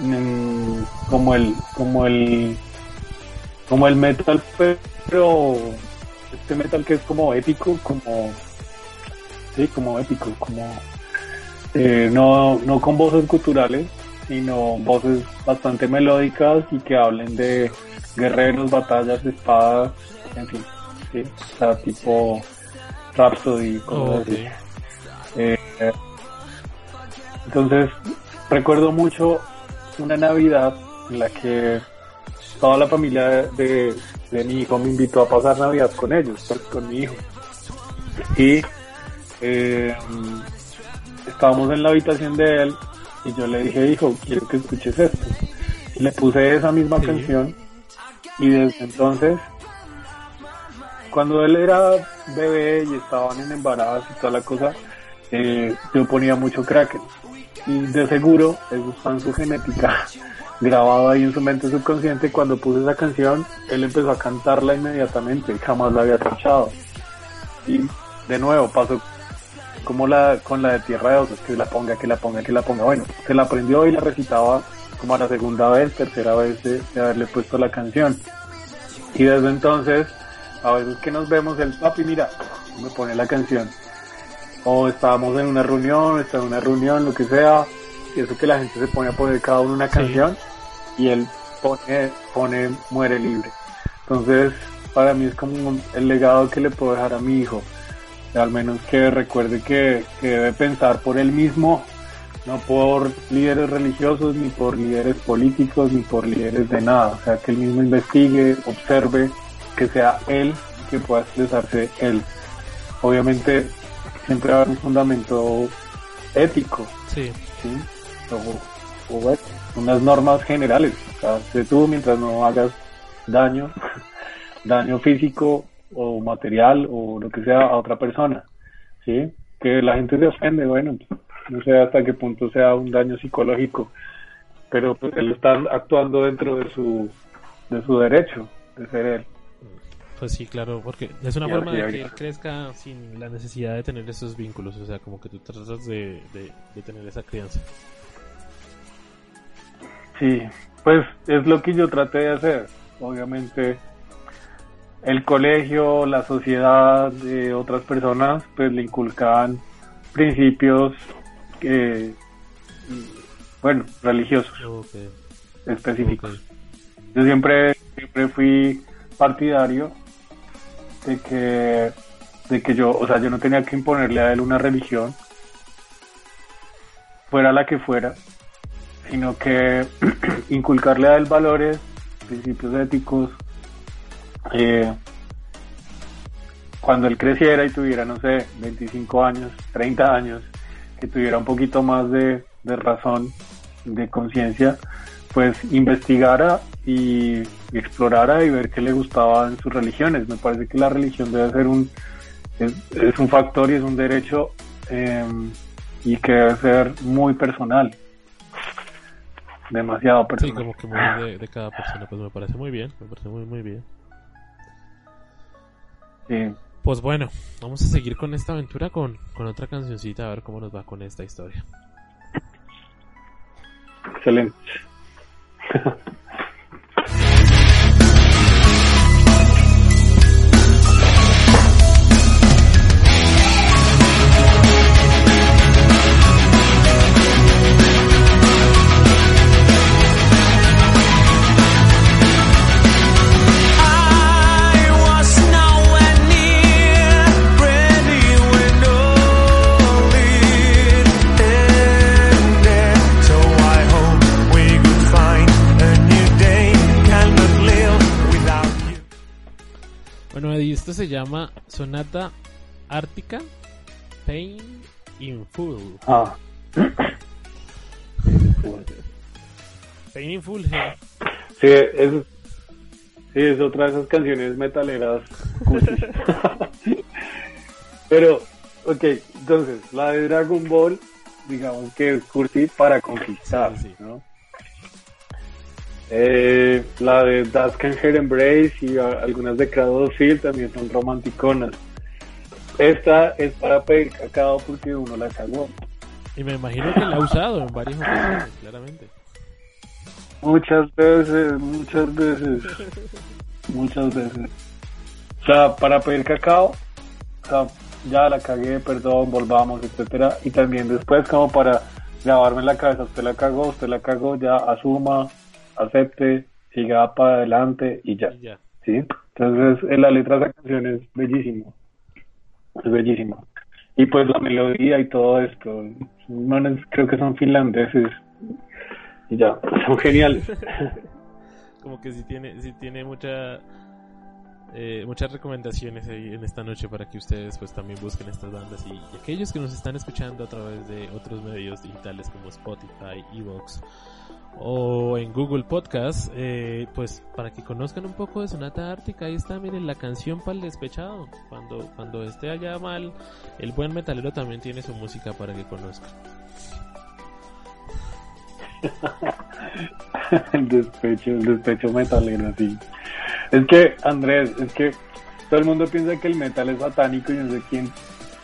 mm, como el, como el, como el metal, pero este metal que es como épico, como, sí, como épico, como, eh, no, no con voces culturales, sino voces bastante melódicas y que hablen de guerreros, batallas, espadas, en fin, sí, o sea, tipo Rhapsody, cosas Ok. así. Eh, entonces, recuerdo mucho una Navidad en la que toda la familia de, de mi hijo me invitó a pasar Navidad con ellos, pues, con mi hijo. Y eh, estábamos en la habitación de él y yo le dije, hijo, quiero que escuches esto. Y le puse esa misma Sí. canción y desde entonces, cuando él era bebé y estaban en embarazo y toda la cosa, eh, yo ponía mucho Kraken. Y de seguro, eso está en su genética, grabado ahí en su mente subconsciente. Cuando puse esa canción, él empezó a cantarla inmediatamente, jamás la había escuchado. Y de nuevo pasó como la con la de Tierra de Osos, que la ponga, que la ponga, que la ponga. Bueno, se la aprendió y la recitaba como a la segunda vez, tercera vez de, de haberle puesto la canción. Y desde entonces, a veces que nos vemos, el papi, mira, me pone la canción. O estábamos en una reunión, está en una reunión, lo que sea, y eso que la gente se pone a poner cada uno una Sí. canción, y él pone, pone Muere Libre. Entonces, para mí es como un- el legado que le puedo dejar a mi hijo. Al menos que recuerde que, que debe pensar por él mismo, no por líderes religiosos, ni por líderes políticos, ni por líderes de nada. O sea, que él mismo investigue, observe, que sea él, que pueda expresarse él. Obviamente, siempre va a haber un fundamento ético, Sí. ¿sí? O, o bueno, unas normas generales. O sea, sé tú mientras no hagas daño, daño físico o material o lo que sea a otra persona, ¿sí? Que la gente se ofende, bueno, no sé hasta qué punto sea un daño psicológico, pero pues él está actuando dentro de su, de su derecho de ser él. Pues sí, claro, porque es una Y forma de que él crezca sin la necesidad de tener esos vínculos, o sea, como que tú tratas de, de, de tener esa crianza. Sí, pues es lo que yo traté de hacer. Obviamente el colegio, la sociedad, de otras personas, pues le inculcaban principios, eh, bueno, religiosos específicos. Yo siempre, siempre fui partidario de que, de que yo, o sea, yo no tenía que imponerle a él una religión, fuera la que fuera, sino que inculcarle a él valores, principios éticos, eh, cuando él creciera y tuviera, no sé, 25 años, 30 años, que tuviera un poquito más de, de razón, de conciencia, pues investigara y, y explorara y ver qué le gustaba en sus religiones. Me parece que la religión debe ser un, es, es un factor y es un derecho eh, y que debe ser muy personal. Demasiado Sí, personal. como que muy de, de cada persona, pues me parece muy bien, me parece muy, muy bien. Sí. Pues bueno, vamos a seguir con esta aventura con, con otra cancioncita, a ver cómo nos va con esta historia. Excelente. esto se llama Sonata Ártica Pain in Full. Ah. Pain in Full, eh. Sí, es, sí, es otra de esas canciones metaleras. Pero, ok, entonces, la de Dragon Ball, digamos que es cursi para conquistar, Sí, sí. ¿no? Eh, la de Dusk and Her Embrace y algunas de of Field también son romanticonas. Esta es para pedir cacao porque uno la cagó. Y me imagino que la ha usado en varias ocasiones, claramente. Muchas veces, muchas veces. Muchas veces. O sea, para pedir cacao, o sea, ya la cagué, perdón, volvamos, etcétera. Y también después como para grabarme en la cabeza, usted la cagó, usted la cagó, ya asuma, acepte, siga para adelante y ya. Y ya. ¿sí? Entonces, en la letra de esa canción es bellísimo. Es bellísimo. Y pues la melodía y todo esto. manes, creo que son finlandeses. Y ya, son geniales. Como que sí tiene, sí tiene mucha, eh, muchas recomendaciones ahí en esta noche para que ustedes pues también busquen estas bandas y, aquellos que nos están escuchando a través de otros medios digitales como Spotify, Evox o en Google Podcast, eh, pues para que conozcan un poco de Sonata Ártica, ahí está, miren la canción para el despechado. Cuando, cuando esté allá mal, el buen metalero también tiene su música para que conozcan. el despecho, el despecho metalero, sí. Es que, Andrés, es que todo el mundo piensa que el metal es satánico y no sé quién,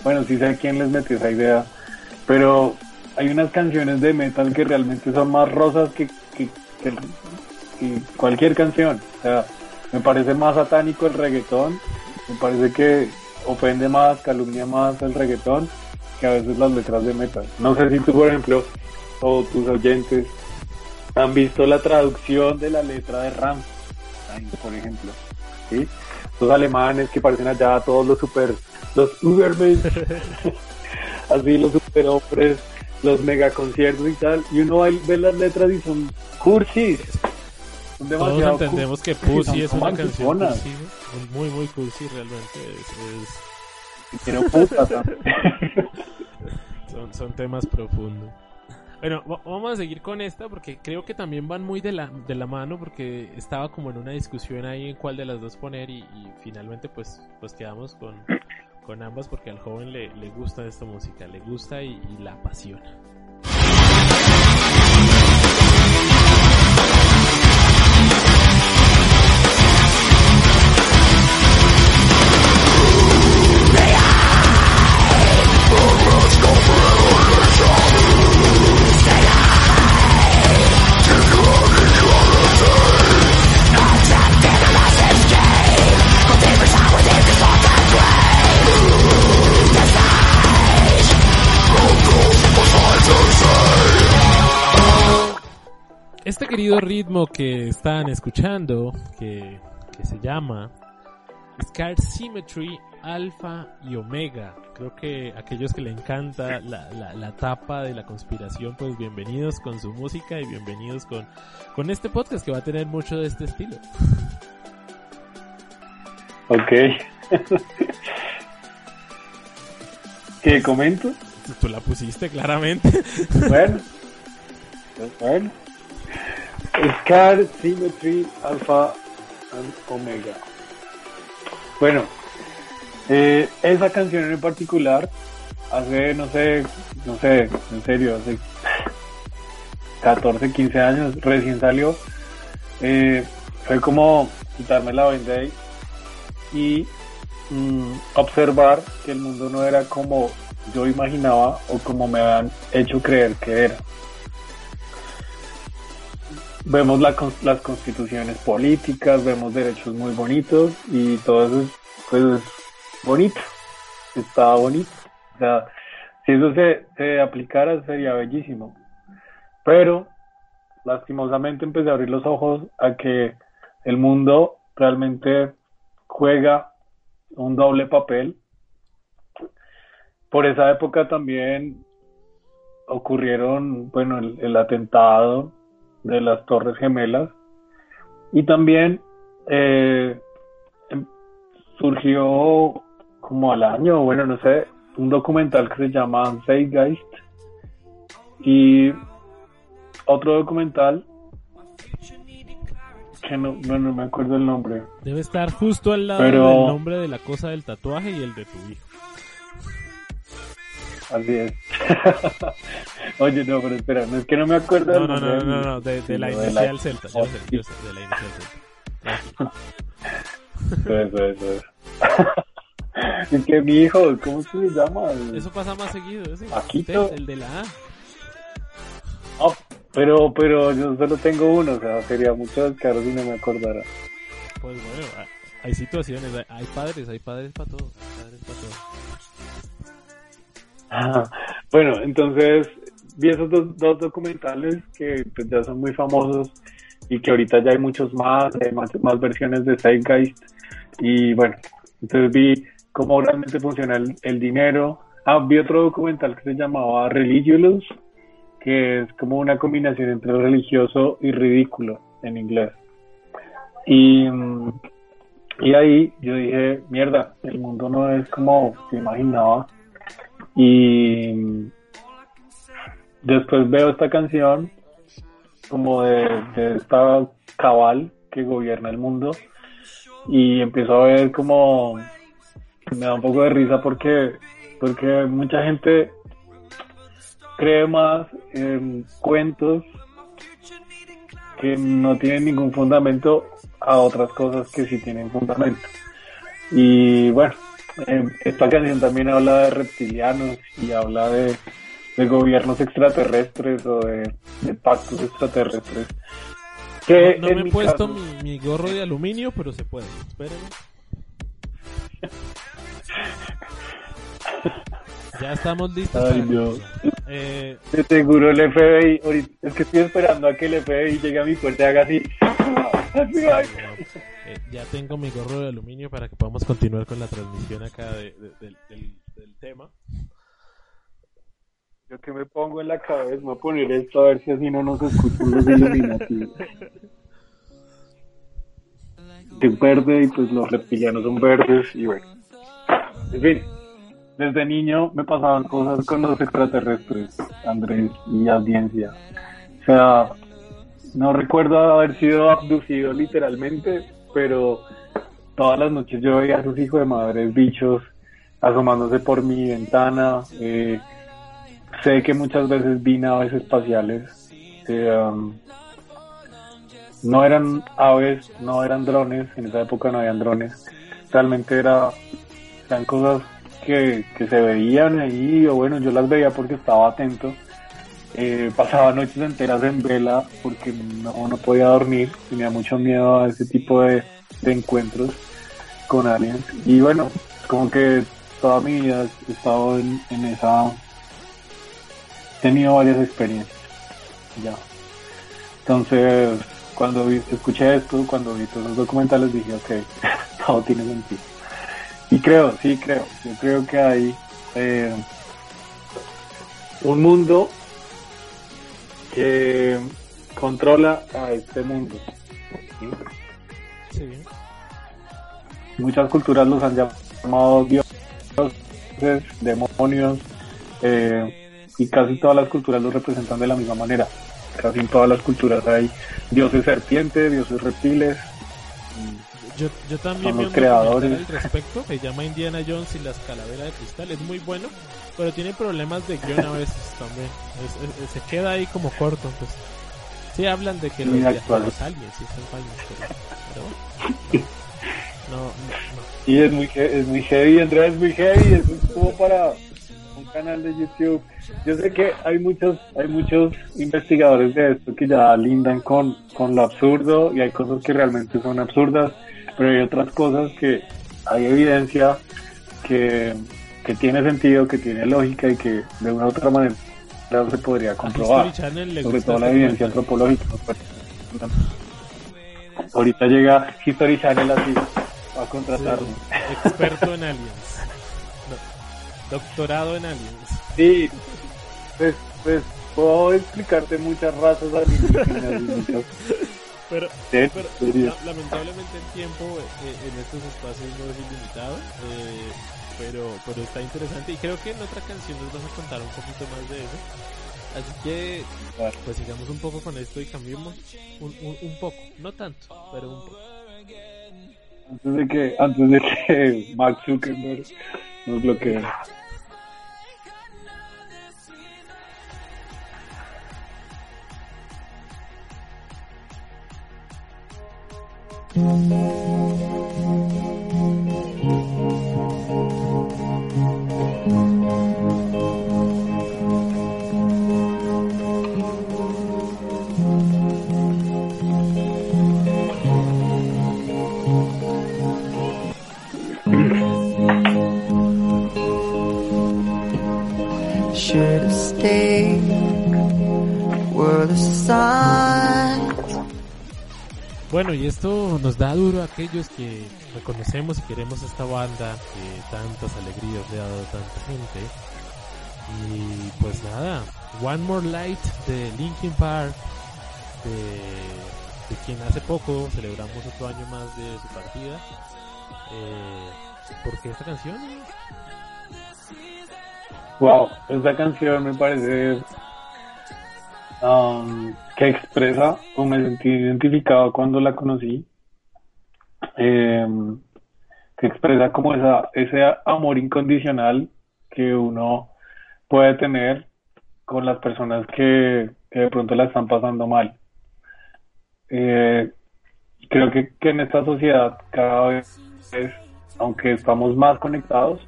bueno, sí sé quién les metió esa idea, pero hay unas canciones de metal que realmente son más rosas que, que, cualquier canción. O sea, me parece más satánico el reggaetón, me parece que ofende más, calumnia más el reggaetón que a veces las letras de metal. No sé si tú, por ejemplo, o tus oyentes han visto la traducción de la letra de Por ejemplo, ¿sí? Los alemanes que parecen allá todos los super, los Ubermen, así los superhombres, los mega conciertos y tal, y uno ve las letras y son cursis. Son Todos demasiado entendemos que Pussy es una canción muy muy cursi realmente. es- es- Pero puta también. son, son temas profundos. Bueno, va- vamos a seguir con esta porque creo que también van muy de la, de la mano porque estaba como en una discusión ahí en cuál de las dos poner y, finalmente pues, pues quedamos con, con ambas porque al joven le, le gusta esta música, le gusta y la apasiona. Este querido ritmo que están escuchando, que, que se llama Scar Symmetry Alpha y Omega. Creo que aquellos que le encanta la, la, la tapa de la conspiración, pues bienvenidos con su música y bienvenidos con, con este podcast que va a tener mucho de este estilo. ok. ¿Qué comento? Tú la pusiste claramente. Bueno, bueno. Scar, Symmetry, Alpha and Omega. Bueno, eh, esa canción en particular, hace, no sé, no sé, en serio, hace 14, 15 años, recién salió, eh, fue como quitarme la venda y mm, observar que el mundo no era como yo imaginaba o como me han hecho creer que era. Vemos la las constituciones políticas, vemos derechos muy bonitos y todo eso es, pues, es bonito, está bonito. O sea, si eso se, se aplicara sería bellísimo. Pero, lastimosamente empecé a abrir los ojos a que el mundo realmente juega un doble papel por esa época también ocurrieron, bueno, el atentado de las Torres Gemelas y también eh, em- surgió como al año, bueno, no sé, un documental que se llama Zeitgeist y otro documental que no, no, no me acuerdo el nombre. Debe estar justo al lado Pero- del nombre de la cosa del tatuaje y el de tu hijo. Así es. Oye, no, pero espera, no es que no me acuerdo No, no, no, no, no, de, de la inicial celta. Yo sé, yo sé, de la inicial celta. Eso, eso, eso. Es que mi hijo, ¿cómo se llama? Eso pasa más seguido, ese. Paquito. El de la A. No, pero, pero yo solo tengo uno, o sea, sería mucho descaro si no me acordara. Pues bueno, hay- situaciones, hay, hay padres, hay padres para todo. hay padres para todo. Bueno, entonces vi esos dos, documentales que pues, ya son muy famosos y que ahorita ya hay muchos más, hay más, más versiones de Zeitgeist. Y bueno, entonces vi cómo realmente funciona el, dinero. Ah, vi otro documental que se llamaba Religious, que es como una combinación entre religioso y ridículo en inglés. Y, y ahí yo dije, mierda, el mundo no es como se imaginaba. Y después veo esta canción como de, esta cabal que gobierna el mundo y empiezo a ver como me da un poco de risa porque porque mucha gente cree más en cuentos que no tienen ningún fundamento a otras cosas que sí tienen fundamento. Y bueno eh, esta canción también habla de reptilianos y habla de, de gobiernos extraterrestres o de, de pactos extraterrestres. Que No me he puesto caso- mi, mi gorro de aluminio, pero se puede. Espérenme. Ya estamos listos Ay, para Dios. Eh, de seguro el FBI, es que estoy esperando a que el FBI llegue a mi puerta y haga así. Eh, ya tengo mi gorro de aluminio para que podamos continuar con la transmisión acá de- de- del, del- tema. Yo que me pongo en la cabeza, me voy a poner esto a ver si así no nos escuchan los Illuminati. Es verde y pues los reptilianos son verdes y bueno. En fin, desde niño me pasaban cosas con los extraterrestres, Andrés y audiencia. O sea, no recuerdo haber sido abducido literalmente, pero todas las noches yo veía a sus hijos de madres bichos asomándose por mi ventana. eh, sé que muchas veces vi naves espaciales. eh, um, no eran aves, no eran drones, en esa época no habían drones. Realmente era, eran cosas que, que se veían ahí, o bueno, yo las veía porque estaba atento. Eh, pasaba noches enteras en vela porque no, no podía dormir, tenía mucho miedo a ese tipo de, encuentros con aliens. Y bueno, como que toda mi vida he estado en, esa... He tenido varias experiencias. Ya. Entonces, cuando escuché esto, cuando vi todos los documentales, dije, ok, todo tiene sentido. Y creo, sí creo, yo creo que hay eh, un mundo que controla a este mundo. Muchas culturas los han llamado dioses, demonios, eh, y casi todas las culturas los representan de la misma manera. Casi en todas las culturas hay dioses serpientes, dioses reptiles. Yo, yo también vi los un creadores. al respecto, se llama Indiana Jones y las calaveras de cristal, es muy bueno, pero tiene problemas de guion a veces también, Es- es- es- se queda ahí como corto, pues. Sí hablan de que los, actual. los aliens sí son aliens, pero, pero bueno. no, no, no. Y es muy, es muy heavy, Andrea, es muy heavy. Es como para un canal de YouTube. Yo sé que hay muchos, hay muchos investigadores de esto que ya lindan con, con lo absurdo y hay cosas que realmente son absurdas, pero hay otras cosas que hay evidencia que, que tiene sentido, que tiene lógica y que de una u otra manera se podría comprobar. Sobre todo la evidencia antropológica. pues. Ahorita llega History Channel así a contratarme. Experto en aliens. No, doctorado en aliens. Sí, pues, pues puedo explicarte muchas razas alienígenas y muchas- Pero, la- lamentablemente el tiempo eh, en estos espacios no es ilimitado, eh, pero, pero está interesante y creo que en otra canción nos vas a contar un poquito más de eso. Así que, pues sigamos un poco con esto y cambiemos un, un, un poco, no tanto, pero un poco. Antes de que, antes de que Mark Zuckerberg nos bloquee. Should have stayed. Were the sign. Bueno, y esto nos da duro a aquellos que reconocemos y queremos esta banda que tantas alegrías le ha dado a tanta gente. Y pues nada, One More Light de Linkin Park, de, quien hace poco celebramos otro año más de su partida. Eh, ¿Por qué esta canción? Wow, esta canción me parece um, que expresa o me sentí identificado cuando la conocí. Em, que expresa como esa, ese amor incondicional que uno puede tener con las personas que, que de pronto la están pasando mal. Eh, creo que, que en esta sociedad cada vez, aunque estamos más conectados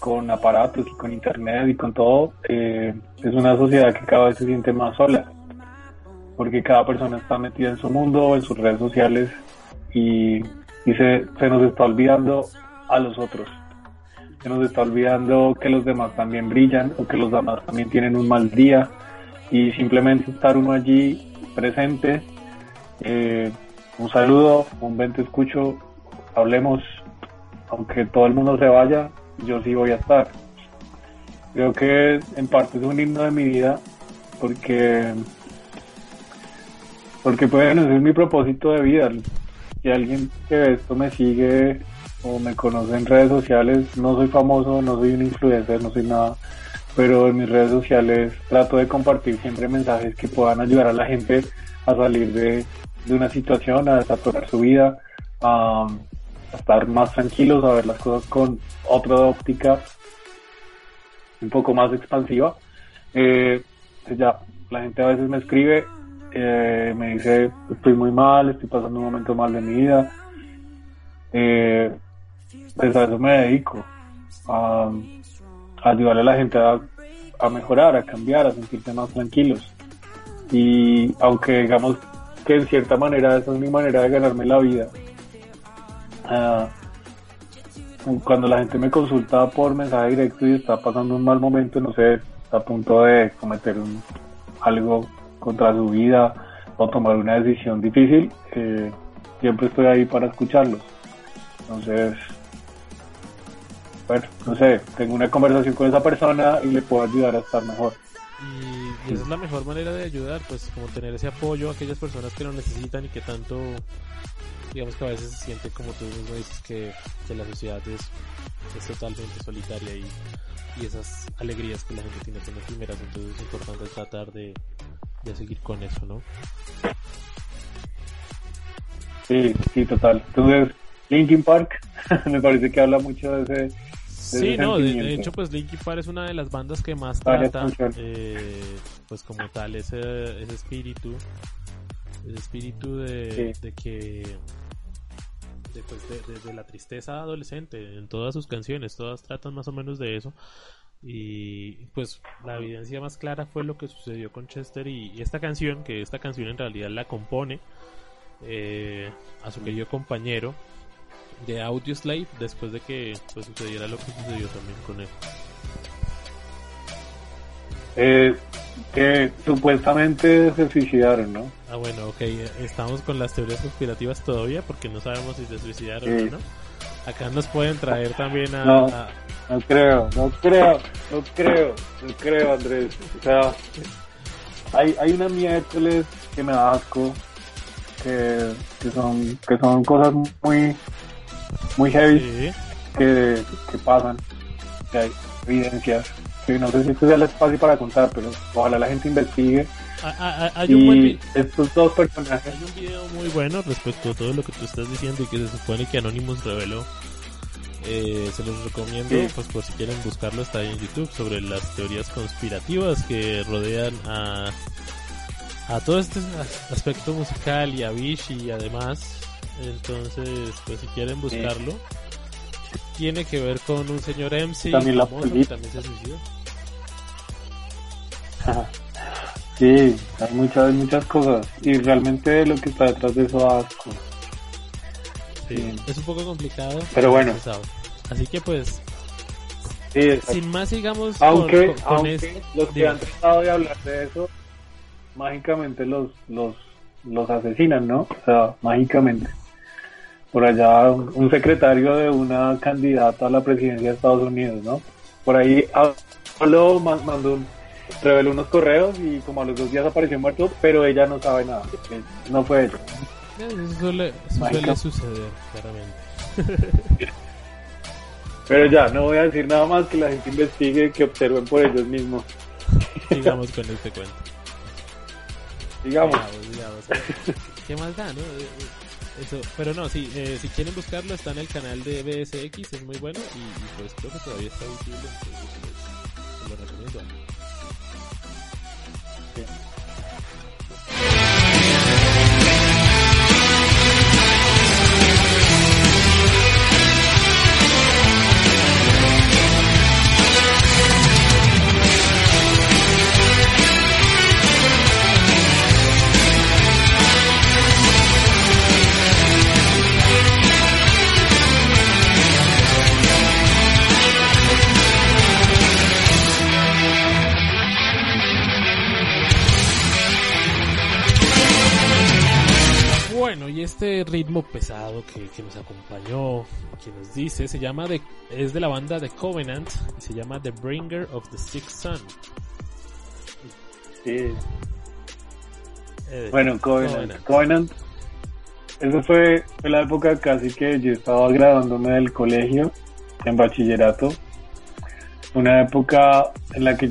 con aparatos y con internet y con todo, eh, es una sociedad que cada vez se siente más sola, porque cada persona está metida en su mundo, en sus redes sociales y, y se, nos está olvidando a los otros. Se nos está olvidando que los demás también brillan o que los demás también tienen un mal día y simplemente estar uno allí presente. eh, un saludo, un ven te escucho, hablemos, aunque todo el mundo se vaya, yo sí voy a estar. Creo que en parte es un himno de mi vida porque porque puede no ser mi propósito de vida. Si alguien que ve esto me sigue o me conoce en redes sociales, no soy famoso, no soy un influencer, no soy nada, pero en mis redes sociales trato de compartir siempre mensajes que puedan ayudar a la gente a salir de, de una situación, a desarrollar su vida, a, estar más tranquilos, a ver las cosas con otra óptica un poco más expansiva. Eh, pues ya, la gente a veces me escribe, eh, me dice, estoy muy mal, estoy pasando un momento mal de mi vida. Eh, pues a eso me dedico, a, a ayudar a la gente a, a mejorar, a cambiar, a sentirse más tranquilos. Y aunque digamos que en cierta manera esa es mi manera de ganarme la vida, ah, cuando la gente me consulta por mensaje directo y está pasando un mal momento, no sé, está a punto de cometer un- algo contra su vida o tomar una decisión difícil, eh, siempre estoy ahí para escucharlos. Entonces, bueno, no sé, tengo una conversación con esa persona y le puedo ayudar a estar mejor. Y, y esa es la mejor manera de ayudar, pues como tener ese apoyo a aquellas personas que lo necesitan y que tanto, digamos que a veces se siente como tú mismo dices que, que la sociedad es, es totalmente solitaria y, y esas alegrías que la gente tiene son efímeras, entonces es importante tratar de, de seguir con eso, ¿no? Sí, sí, total. Entonces, Linkin Park me parece que habla mucho de ese... Sí, ese no, de, hecho pues Linkin Park es una de las bandas que más trata, eh, pues como tal, ese, ese espíritu, ese espíritu de, Sí. de que, pues, de, de- de la tristeza adolescente en todas sus canciones, todas tratan más o menos de eso. Y pues la evidencia más clara fue lo que sucedió con Chester y, y esta canción, que esta canción en realidad la compone eh, a su querido compañero de Audio Slave después de que pues, sucediera lo que sucedió también con él. Eh, que supuestamente se suicidaron, ¿no? Ah, bueno, ok, estamos con las teorías conspirativas todavía porque no sabemos si se suicidaron Sí. o no. Acá nos pueden traer también a... No. a- No creo, no creo, no creo, no creo, Andrés. O sea, hay, hay una miércoles que me da asco, que, que son que son cosas muy muy heavy sí, que, que pasan, que hay evidencias. Que no sé si esto sea el espacio para contar, pero ojalá la gente investigue. A- a- a- hay, un buen Y estos dos personajes, hay un video muy bueno respecto a todo lo que tú estás diciendo y que se supone que Anonymous reveló. Eh, se los recomiendo, Sí. pues por si quieren buscarlo, está ahí en YouTube, sobre las teorías conspirativas que rodean a, a todo este as- aspecto musical y a Bish y además. Entonces, pues si quieren buscarlo, tiene que ver con un señor MC También la famoso que política. también se suicidó. sí, hay muchas, muchas cosas. Y realmente lo que está detrás de eso da asco. Sí, Sí. Es un poco complicado. Pero bueno. Así que pues, Sí, sin más sigamos aunque, con, con aunque es- los que han tratado de hablar de eso, mágicamente los, los, los asesinan, ¿no? O sea, mágicamente. Por allá un, secretario de una candidata a la presidencia de Estados Unidos, ¿no? Por ahí habló, ma- mandó, un- reveló unos correos y como a los dos días apareció muerto, pero ella no sabe nada. No fue ella. Eso suele, eso suele suceder, claramente. Pero ya, no voy a decir nada más que la gente investigue, que observen por ellos mismos. Sigamos con este cuento. Digamos, digamos. ¿Qué más da, no? Eso, pero no, sí, eh, si quieren buscarlo está en el canal de BSX, es muy bueno y, y pues creo que todavía está visible, entonces lo recomiendo. Este ritmo pesado que, que nos acompañó, que nos dice, se llama de, es de la banda The Covenant, y se llama The Bringer of the Sixth Sun. sí. Eh, Bueno, Covenant. Covenant. Eso fue, fue la época casi que yo estaba graduándome del colegio, en bachillerato. Una época en la que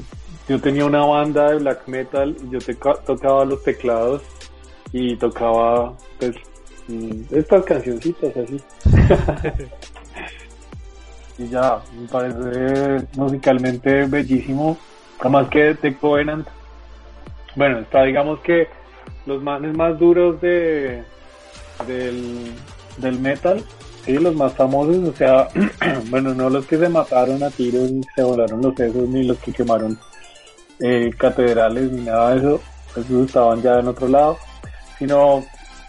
yo tenía una banda de black metal y yo teca- tocaba los teclados y tocaba pues estas cancioncitas así. y ya, me parece musicalmente bellísimo. Además que The Covenant, bueno, está digamos que los manes más duros de del, metal, sí, los más famosos, o sea, bueno, no los que se mataron a tiros y se volaron los sesos, ni los que quemaron eh, catedrales, ni nada de eso, esos estaban ya en otro lado, sino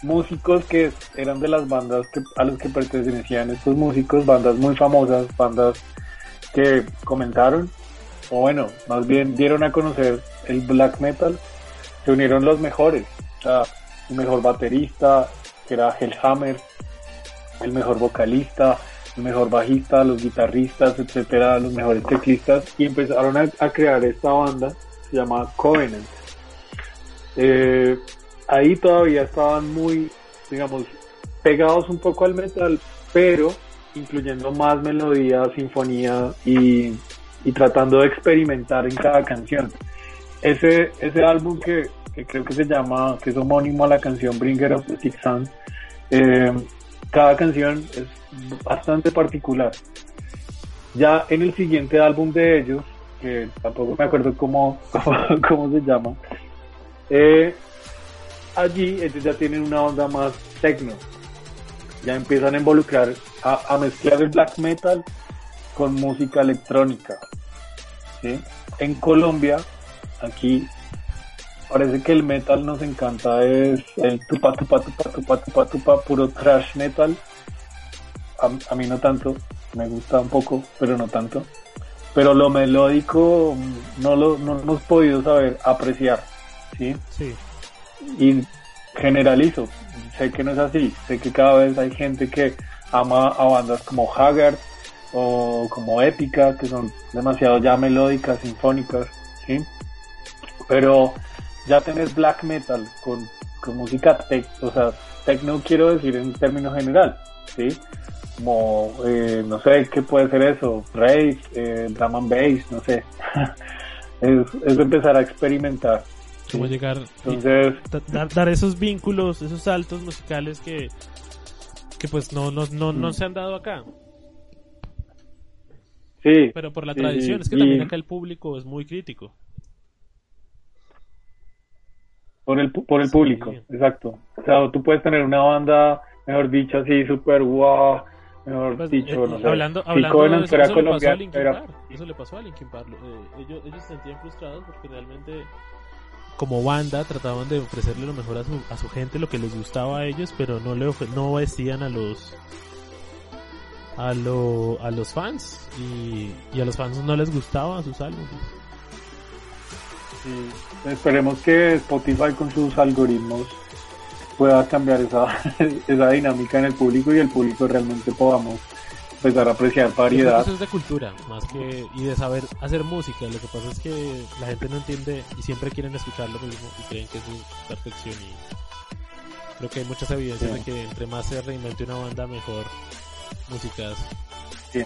músicos que eran de las bandas que, a los que pertenecían estos músicos, bandas muy famosas, bandas que comentaron, o bueno, más bien dieron a conocer el black metal, se unieron los mejores, el mejor baterista, que era Hellhammer, el mejor vocalista, el mejor bajista, los guitarristas, etcétera, los mejores teclistas, y empezaron a, a crear esta banda, se llama Covenant. Eh, ahí todavía estaban muy, digamos, pegados un poco al metal, pero incluyendo más melodía, sinfonía y, y tratando de experimentar en cada canción. Ese, ese álbum que, que creo que se llama, que es homónimo a la canción Bringer of the Six Sun, eh, cada canción es bastante particular. Ya en el siguiente álbum de ellos, que tampoco me acuerdo cómo, cómo, cómo se llama, eh, allí ellos ya tienen una onda más techno. Ya empiezan a involucrar, a, a mezclar el black metal con música electrónica. ¿sí? En Colombia, aquí parece que el metal nos encanta es el tupa tupa tupa tupa tupa tupa puro thrash metal a, a mí no tanto me gusta un poco pero no tanto pero lo melódico mm, no lo no hemos podido saber apreciar sí Sí, y generalizo sé que no es así sé que cada vez hay gente que ama a bandas como Haggard o como Épica que son demasiado ya melódicas sinfónicas sí pero ya tenés black metal con, con música tech, o sea, techno quiero decir en términos general, ¿sí? Como, eh, no sé, ¿qué puede ser eso? Rave, eh, drum and bass, no sé. es, es empezar a experimentar. Cómo llegar y Entonces, da- dar, dar esos vínculos, esos saltos musicales que, que pues no, no, no, no Mm. se han dado acá. sí, Pero por la Sí, tradición, es que y- también acá el público es muy crítico. por el, por el Sí. público, exacto. O sea, tú puedes tener una banda, mejor dicho, así, super guau, mejor Pues, dicho, eh, no sé. hablando hablando de eso, le pasó a Linkin era- Park. Eso le pasó a Linkin Park. Eh, ellos, ellos se sentían frustrados porque realmente como banda trataban de ofrecerle lo mejor a su, a su gente, lo que les gustaba a ellos, pero no le no vestían a los a lo, a los fans y, a los fans no les gustaban sus álbumes. Esperemos que Spotify con sus algoritmos pueda cambiar esa, esa dinámica en el público y el público realmente podamos empezar a apreciar variedad. Eso es de cultura, más que y de saber hacer música. Lo que pasa es que la gente no entiende y siempre quieren escuchar lo mismo y creen que es perfección. Y creo que hay muchas evidencias Sí. de que entre más se reinvente una banda, mejor música hace. Sí.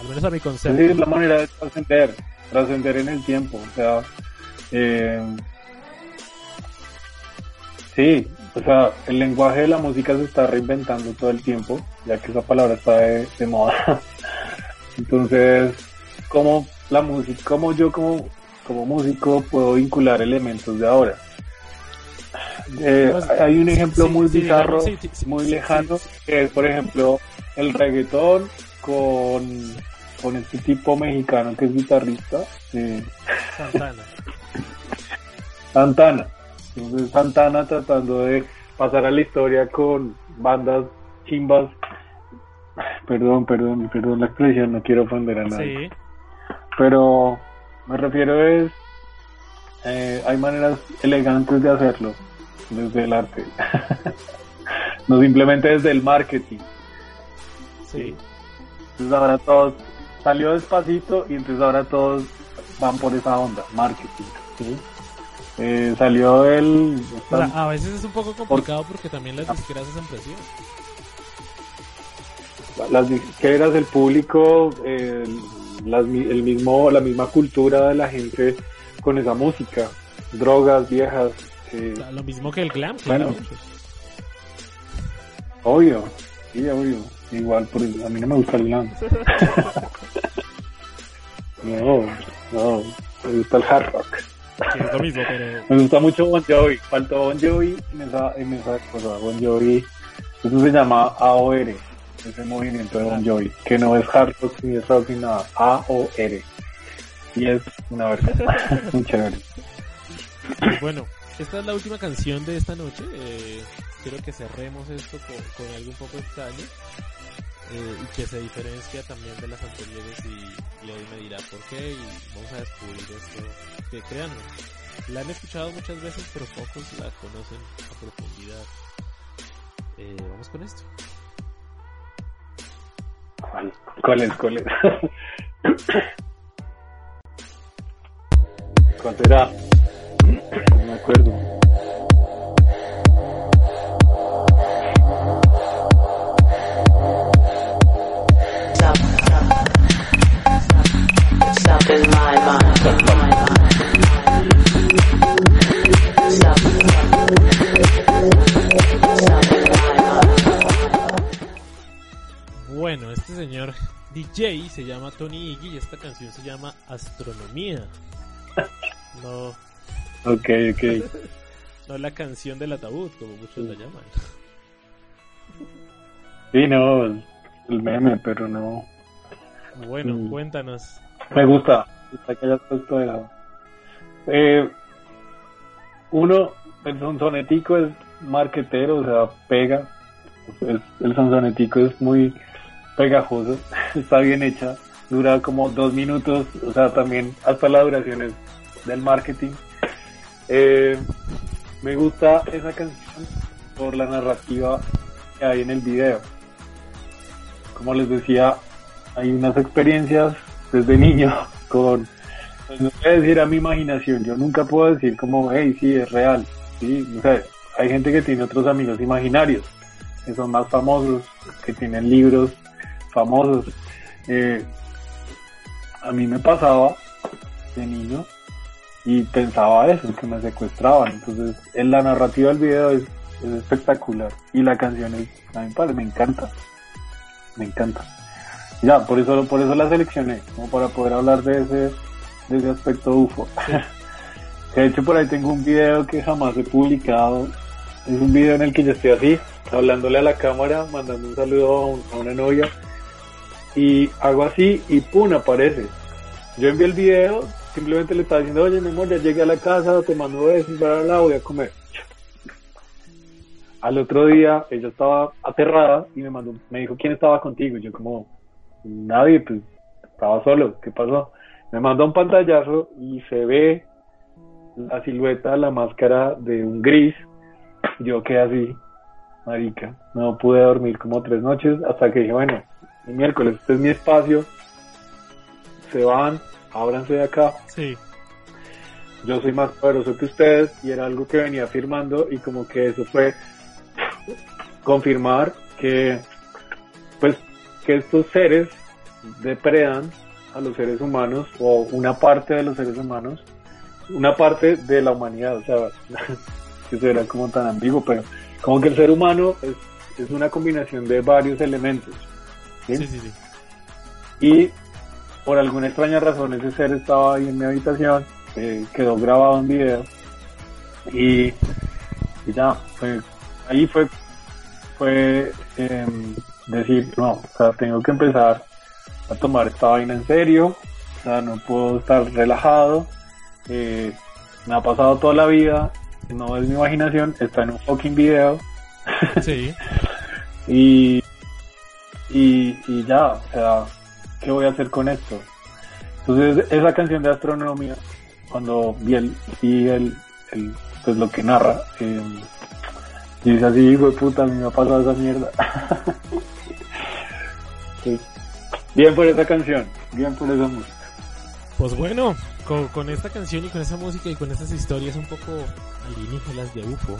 Al menos a mi concepto. es la manera de trascender, trascender en el tiempo. O sea, eh, sí, o sea, el lenguaje de la música se está reinventando todo el tiempo, ya que esa palabra está de, de moda. Entonces, ¿cómo la música, cómo yo como, como músico puedo vincular elementos de ahora? Eh, hay un ejemplo sí, muy sí, bizarro, sí, muy lejano, que es, por ejemplo, el reggaetón con, con este tipo mexicano que es guitarrista, eh, Santana. Santana. Entonces, Santana tratando de pasar a la historia con bandas chimbas. Perdón, perdón, perdón la expresión, no quiero ofender a nadie. Sí. Pero me refiero es, eh, hay maneras elegantes de hacerlo desde el arte. no simplemente desde el marketing. Sí. Entonces ahora todos salió despacito y entonces ahora todos van por esa onda, marketing. ¿sí? Eh, salió el... O sea, a veces es un poco complicado porque también las disqueras hacen presión. las disqueras, el público, eh, las el mismo, la misma cultura de la gente con esa música, drogas viejas, eh, O sea, lo mismo que el glam. Bueno. claro. obvio, sí, obvio, igual, por, a mí no me gusta el glam. no, no, me gusta el hard rock. Que es lo mismo, pero Me gusta mucho Bon Jovi, faltó Bon Jovi en esa, en esa cosa, Bon Jovi, eso se llama AOR, ese movimiento de Bon Jovi, que no es hard rock ni es rock ni nada, AOR, y es una verdad, muy chévere. Bueno, esta es la última canción de esta noche. eh, quiero que cerremos esto con, con algo un poco extraño eh, y que se diferencia también de las anteriores y, hoy me dirá por qué y vamos a descubrir esto. Que créanme, la han escuchado muchas veces pero pocos la conocen a profundidad. Eh, vamos con esto. ¿Cuál, es? ¿Cuál es? ¿Cuál será? No me acuerdo. Bueno, este señor DJ se llama Tony Iggy y esta canción se llama Astronomía. No, Ok, ok. no la canción del ataúd, como muchos la llaman. Sí, no, el meme, pero no. Bueno, Mm. cuéntanos. Me gusta, que hayas puesto eso. Eh, uno, el sonsonetico es marquetero, o sea, pega. Es- el sonsonetico es muy pegajoso, está bien hecha, dura como dos minutos, o sea, también hasta la duración es del marketing. Eh, me gusta esa canción por la narrativa que hay en el video. Como les decía, hay unas experiencias desde niño con, pues no voy a decir a mi imaginación, yo nunca puedo decir como, hey, sí, es real, sí, o sea, hay gente que tiene otros amigos imaginarios, que son más famosos, que tienen libros famosos. Eh, a mí me pasaba de niño y pensaba eso, que me secuestraban, entonces en la narrativa del video es, es espectacular y la canción es, a mí me encanta, me encanta. Ya, por eso, por eso la seleccioné, como para poder hablar de ese, de ese aspecto UFO. de hecho, por ahí tengo un video que jamás he publicado. Es un video en el que yo estoy así, hablándole a la cámara, mandando un saludo a, un- a una novia. Y hago así y ¡pum! aparece. Yo envié el video, simplemente le estaba diciendo, oye, mi amor, ya llegué a la casa, te mando bla, bla, bla, voy a comer. Al otro día, ella estaba aterrada y me mandó, me dijo, ¿quién estaba contigo? Y yo como, nadie, pues estaba solo, ¿qué pasó? Me mandó un pantallazo y se ve la silueta, la máscara de un gris yo quedé así, marica, no pude dormir como tres noches hasta que dije, bueno, el miércoles, este es mi espacio, se van, ábranse de acá, Sí. yo soy más poderoso que ustedes y era algo que venía afirmando y como que eso fue confirmar que que estos seres depredan a los seres humanos o una parte de los seres humanos una parte de la humanidad o sea que eso era como tan ambiguo pero como que el ser humano es, es una combinación de varios elementos ¿sí? Sí, sí, sí. y por alguna extraña razón ese ser estaba ahí en mi habitación, eh, quedó grabado en video y, y ya, fue, ahí fue, fue em, decir, no, o sea, tengo que empezar a tomar esta vaina en serio, o sea, no puedo estar relajado, eh, me ha pasado toda la vida, no es mi imaginación, está en un fucking video Sí. y, y, y ya, o sea, ¿qué voy a hacer con esto? Entonces, esa canción de astronomía, cuando vi el, vi el, el pues lo que narra, eh, dice así, hijo de puta, a mí me ha pasado esa mierda. Sí. Bien por esa canción, bien por esa música. Pues bueno, con, con esta canción y con esa música y con esas historias un poco alienígenas de UFO,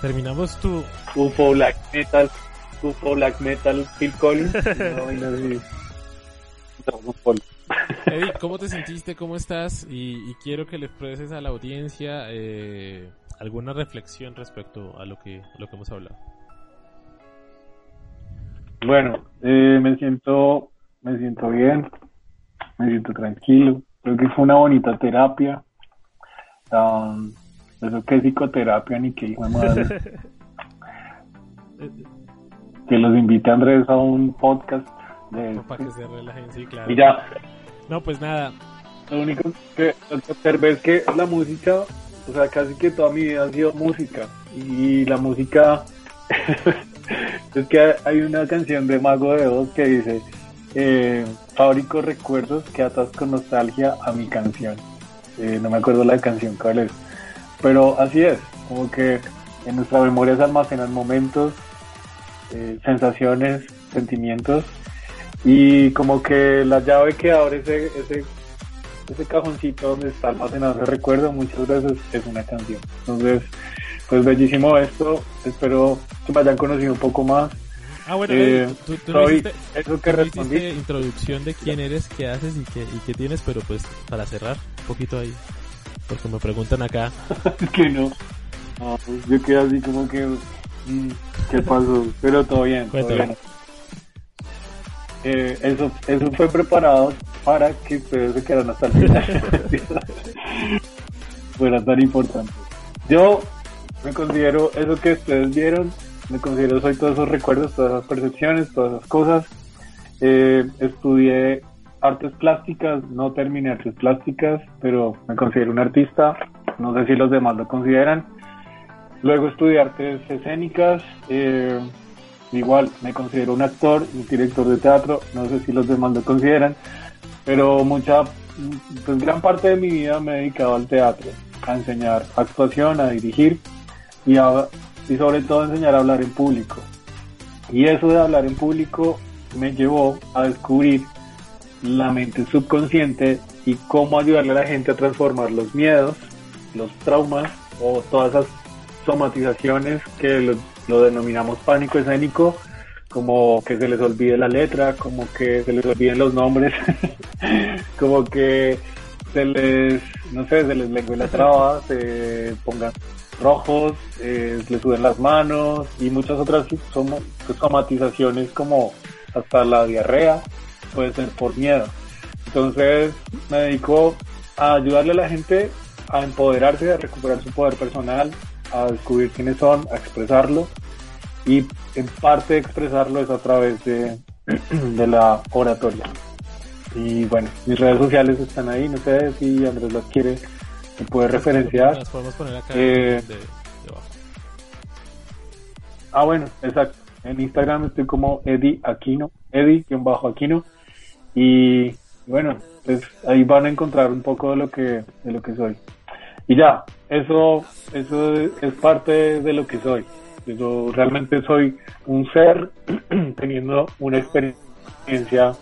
terminamos tu... UFO Black Metal, UFO Black Metal, Phil Collins, así. UFO. Eddie, ¿cómo te sentiste? ¿Cómo estás? Y, y quiero que le expreses a la audiencia eh, alguna reflexión respecto a lo que, a lo que hemos hablado. Bueno, eh, me siento, me siento bien, me siento tranquilo. Creo que fue una bonita terapia. Um, eso que es psicoterapia ni que hijo de madre. que los invite a Andrés a un podcast de Para que se relajen, sí, claro. y ya. No, pues nada, Lo único que, que observé es que la música, o sea, casi que toda mi vida ha sido música. Y la música, es que hay una canción de Mago de Oz que dice, eh, fabrico recuerdos que atas con nostalgia a mi canción. Eh, no me acuerdo la canción cuál es. Pero así es, como que en nuestra memoria se almacenan momentos, eh, sensaciones, sentimientos y como que la llave que abre ese, ese, ese cajoncito donde está almacenado ese recuerdo muchas veces es una canción. Entonces, pues bellísimo esto, espero que me hayan conocido un poco más. Ah, bueno, Eh, tú, tú soy hiciste, eso que tú respondí. hiciste introducción de quién eres, qué haces y qué, y qué tienes, pero pues para cerrar un poquito ahí, porque me preguntan acá. Que no. No, pues yo quedé así como que. mm, ¿Qué pasó? Pero todo bien, todo bien. Eh, eso, eso fue preparado para que ustedes se quedaran hasta el final. Fuera tan importante. Yo me considero eso que ustedes vieron, me considero soy todos esos recuerdos, todas esas percepciones, todas esas cosas. Eh, estudié artes plásticas, no terminé artes plásticas, pero me considero un artista, no sé si los demás lo consideran. Luego estudié artes escénicas, eh, igual me considero un actor, un director de teatro, no sé si los demás lo consideran, pero mucha, pues gran parte de mi vida me he dedicado al teatro, a enseñar actuación, a dirigir y, a- y sobre todo enseñar a hablar en público. Y eso de hablar en público me llevó a descubrir la mente subconsciente y cómo ayudarle a la gente a transformar los miedos, los traumas o todas esas somatizaciones que lo denominamos pánico escénico, como que se les olvide la letra, como que se les olviden los nombres, como que se les, no sé, se les lengüe la traba, se pongan rojos, eh, les suden las manos y muchas otras somo- somatizaciones como hasta la diarrea, puede ser por miedo. Entonces me dedico a ayudarle a la gente a empoderarse, a recuperar su poder personal, a descubrir quiénes son, a expresarlo y en parte expresarlo es a través de, de la oratoria. Y bueno, mis redes sociales están ahí, no sé si Andrés las quiere, me puede referenciar. Las podemos poner acá Eh, de, debajo. Ah, bueno, exacto. En Instagram estoy como Eddie Aquino, Eddie-Aquino. Y bueno, pues ahí van a encontrar un poco de lo que, de lo que soy. Y ya, eso, eso es parte de lo que soy. Yo realmente soy un ser teniendo una experiencia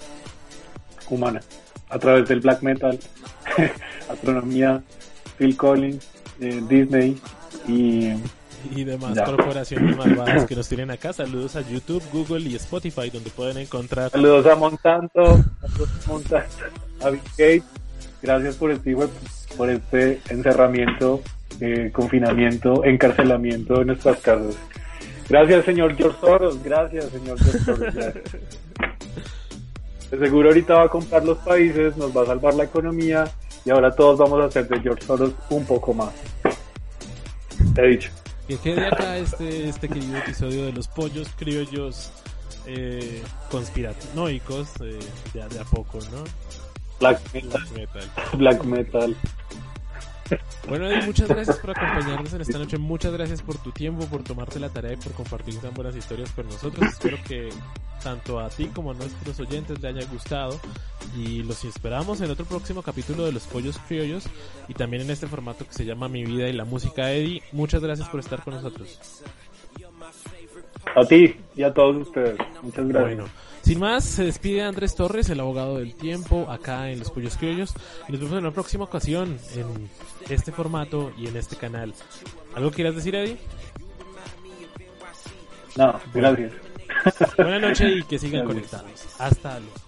humana a través del black metal, astronomía, Phil Collins, eh, Disney y y demás Ya. corporaciones malvadas que nos tienen acá. Saludos a YouTube, Google y Spotify, donde pueden encontrar saludos a Monsanto, a Monsanto, a Bill Gates. Gracias por este, por este encerramiento, eh, confinamiento, encarcelamiento de nuestras casas. Gracias, señor George Soros. Gracias, señor George Soros. gracias. De seguro ahorita va a comprar los países, nos va a salvar la economía y ahora todos vamos a hacer de George Soros un poco más. Te he dicho. que quede acá este, este querido episodio de los pollos criollos eh, conspiranoicos eh, de, de a poco, ¿no? Black metal. Black metal. Black metal. Bueno, Eddie, muchas gracias por acompañarnos en esta noche. Muchas gracias por tu tiempo, por tomarte la tarea y por compartir tan buenas historias con nosotros. Espero que tanto a ti como a nuestros oyentes le haya gustado. Y los esperamos en otro próximo capítulo de Los Pollos Criollos y también en este formato que se llama Mi Vida y la Música. Eddie, muchas gracias por estar con nosotros. A ti y a todos ustedes. Muchas gracias. Bueno, sin más, se despide Andrés Torres, el abogado del tiempo, acá en Los Pollos Criollos. Y nos vemos en una próxima ocasión en este formato y en este canal. ¿Algo quieras decir, Eddie? No, gracias. Buenas noches y que sigan conectados. Hasta luego.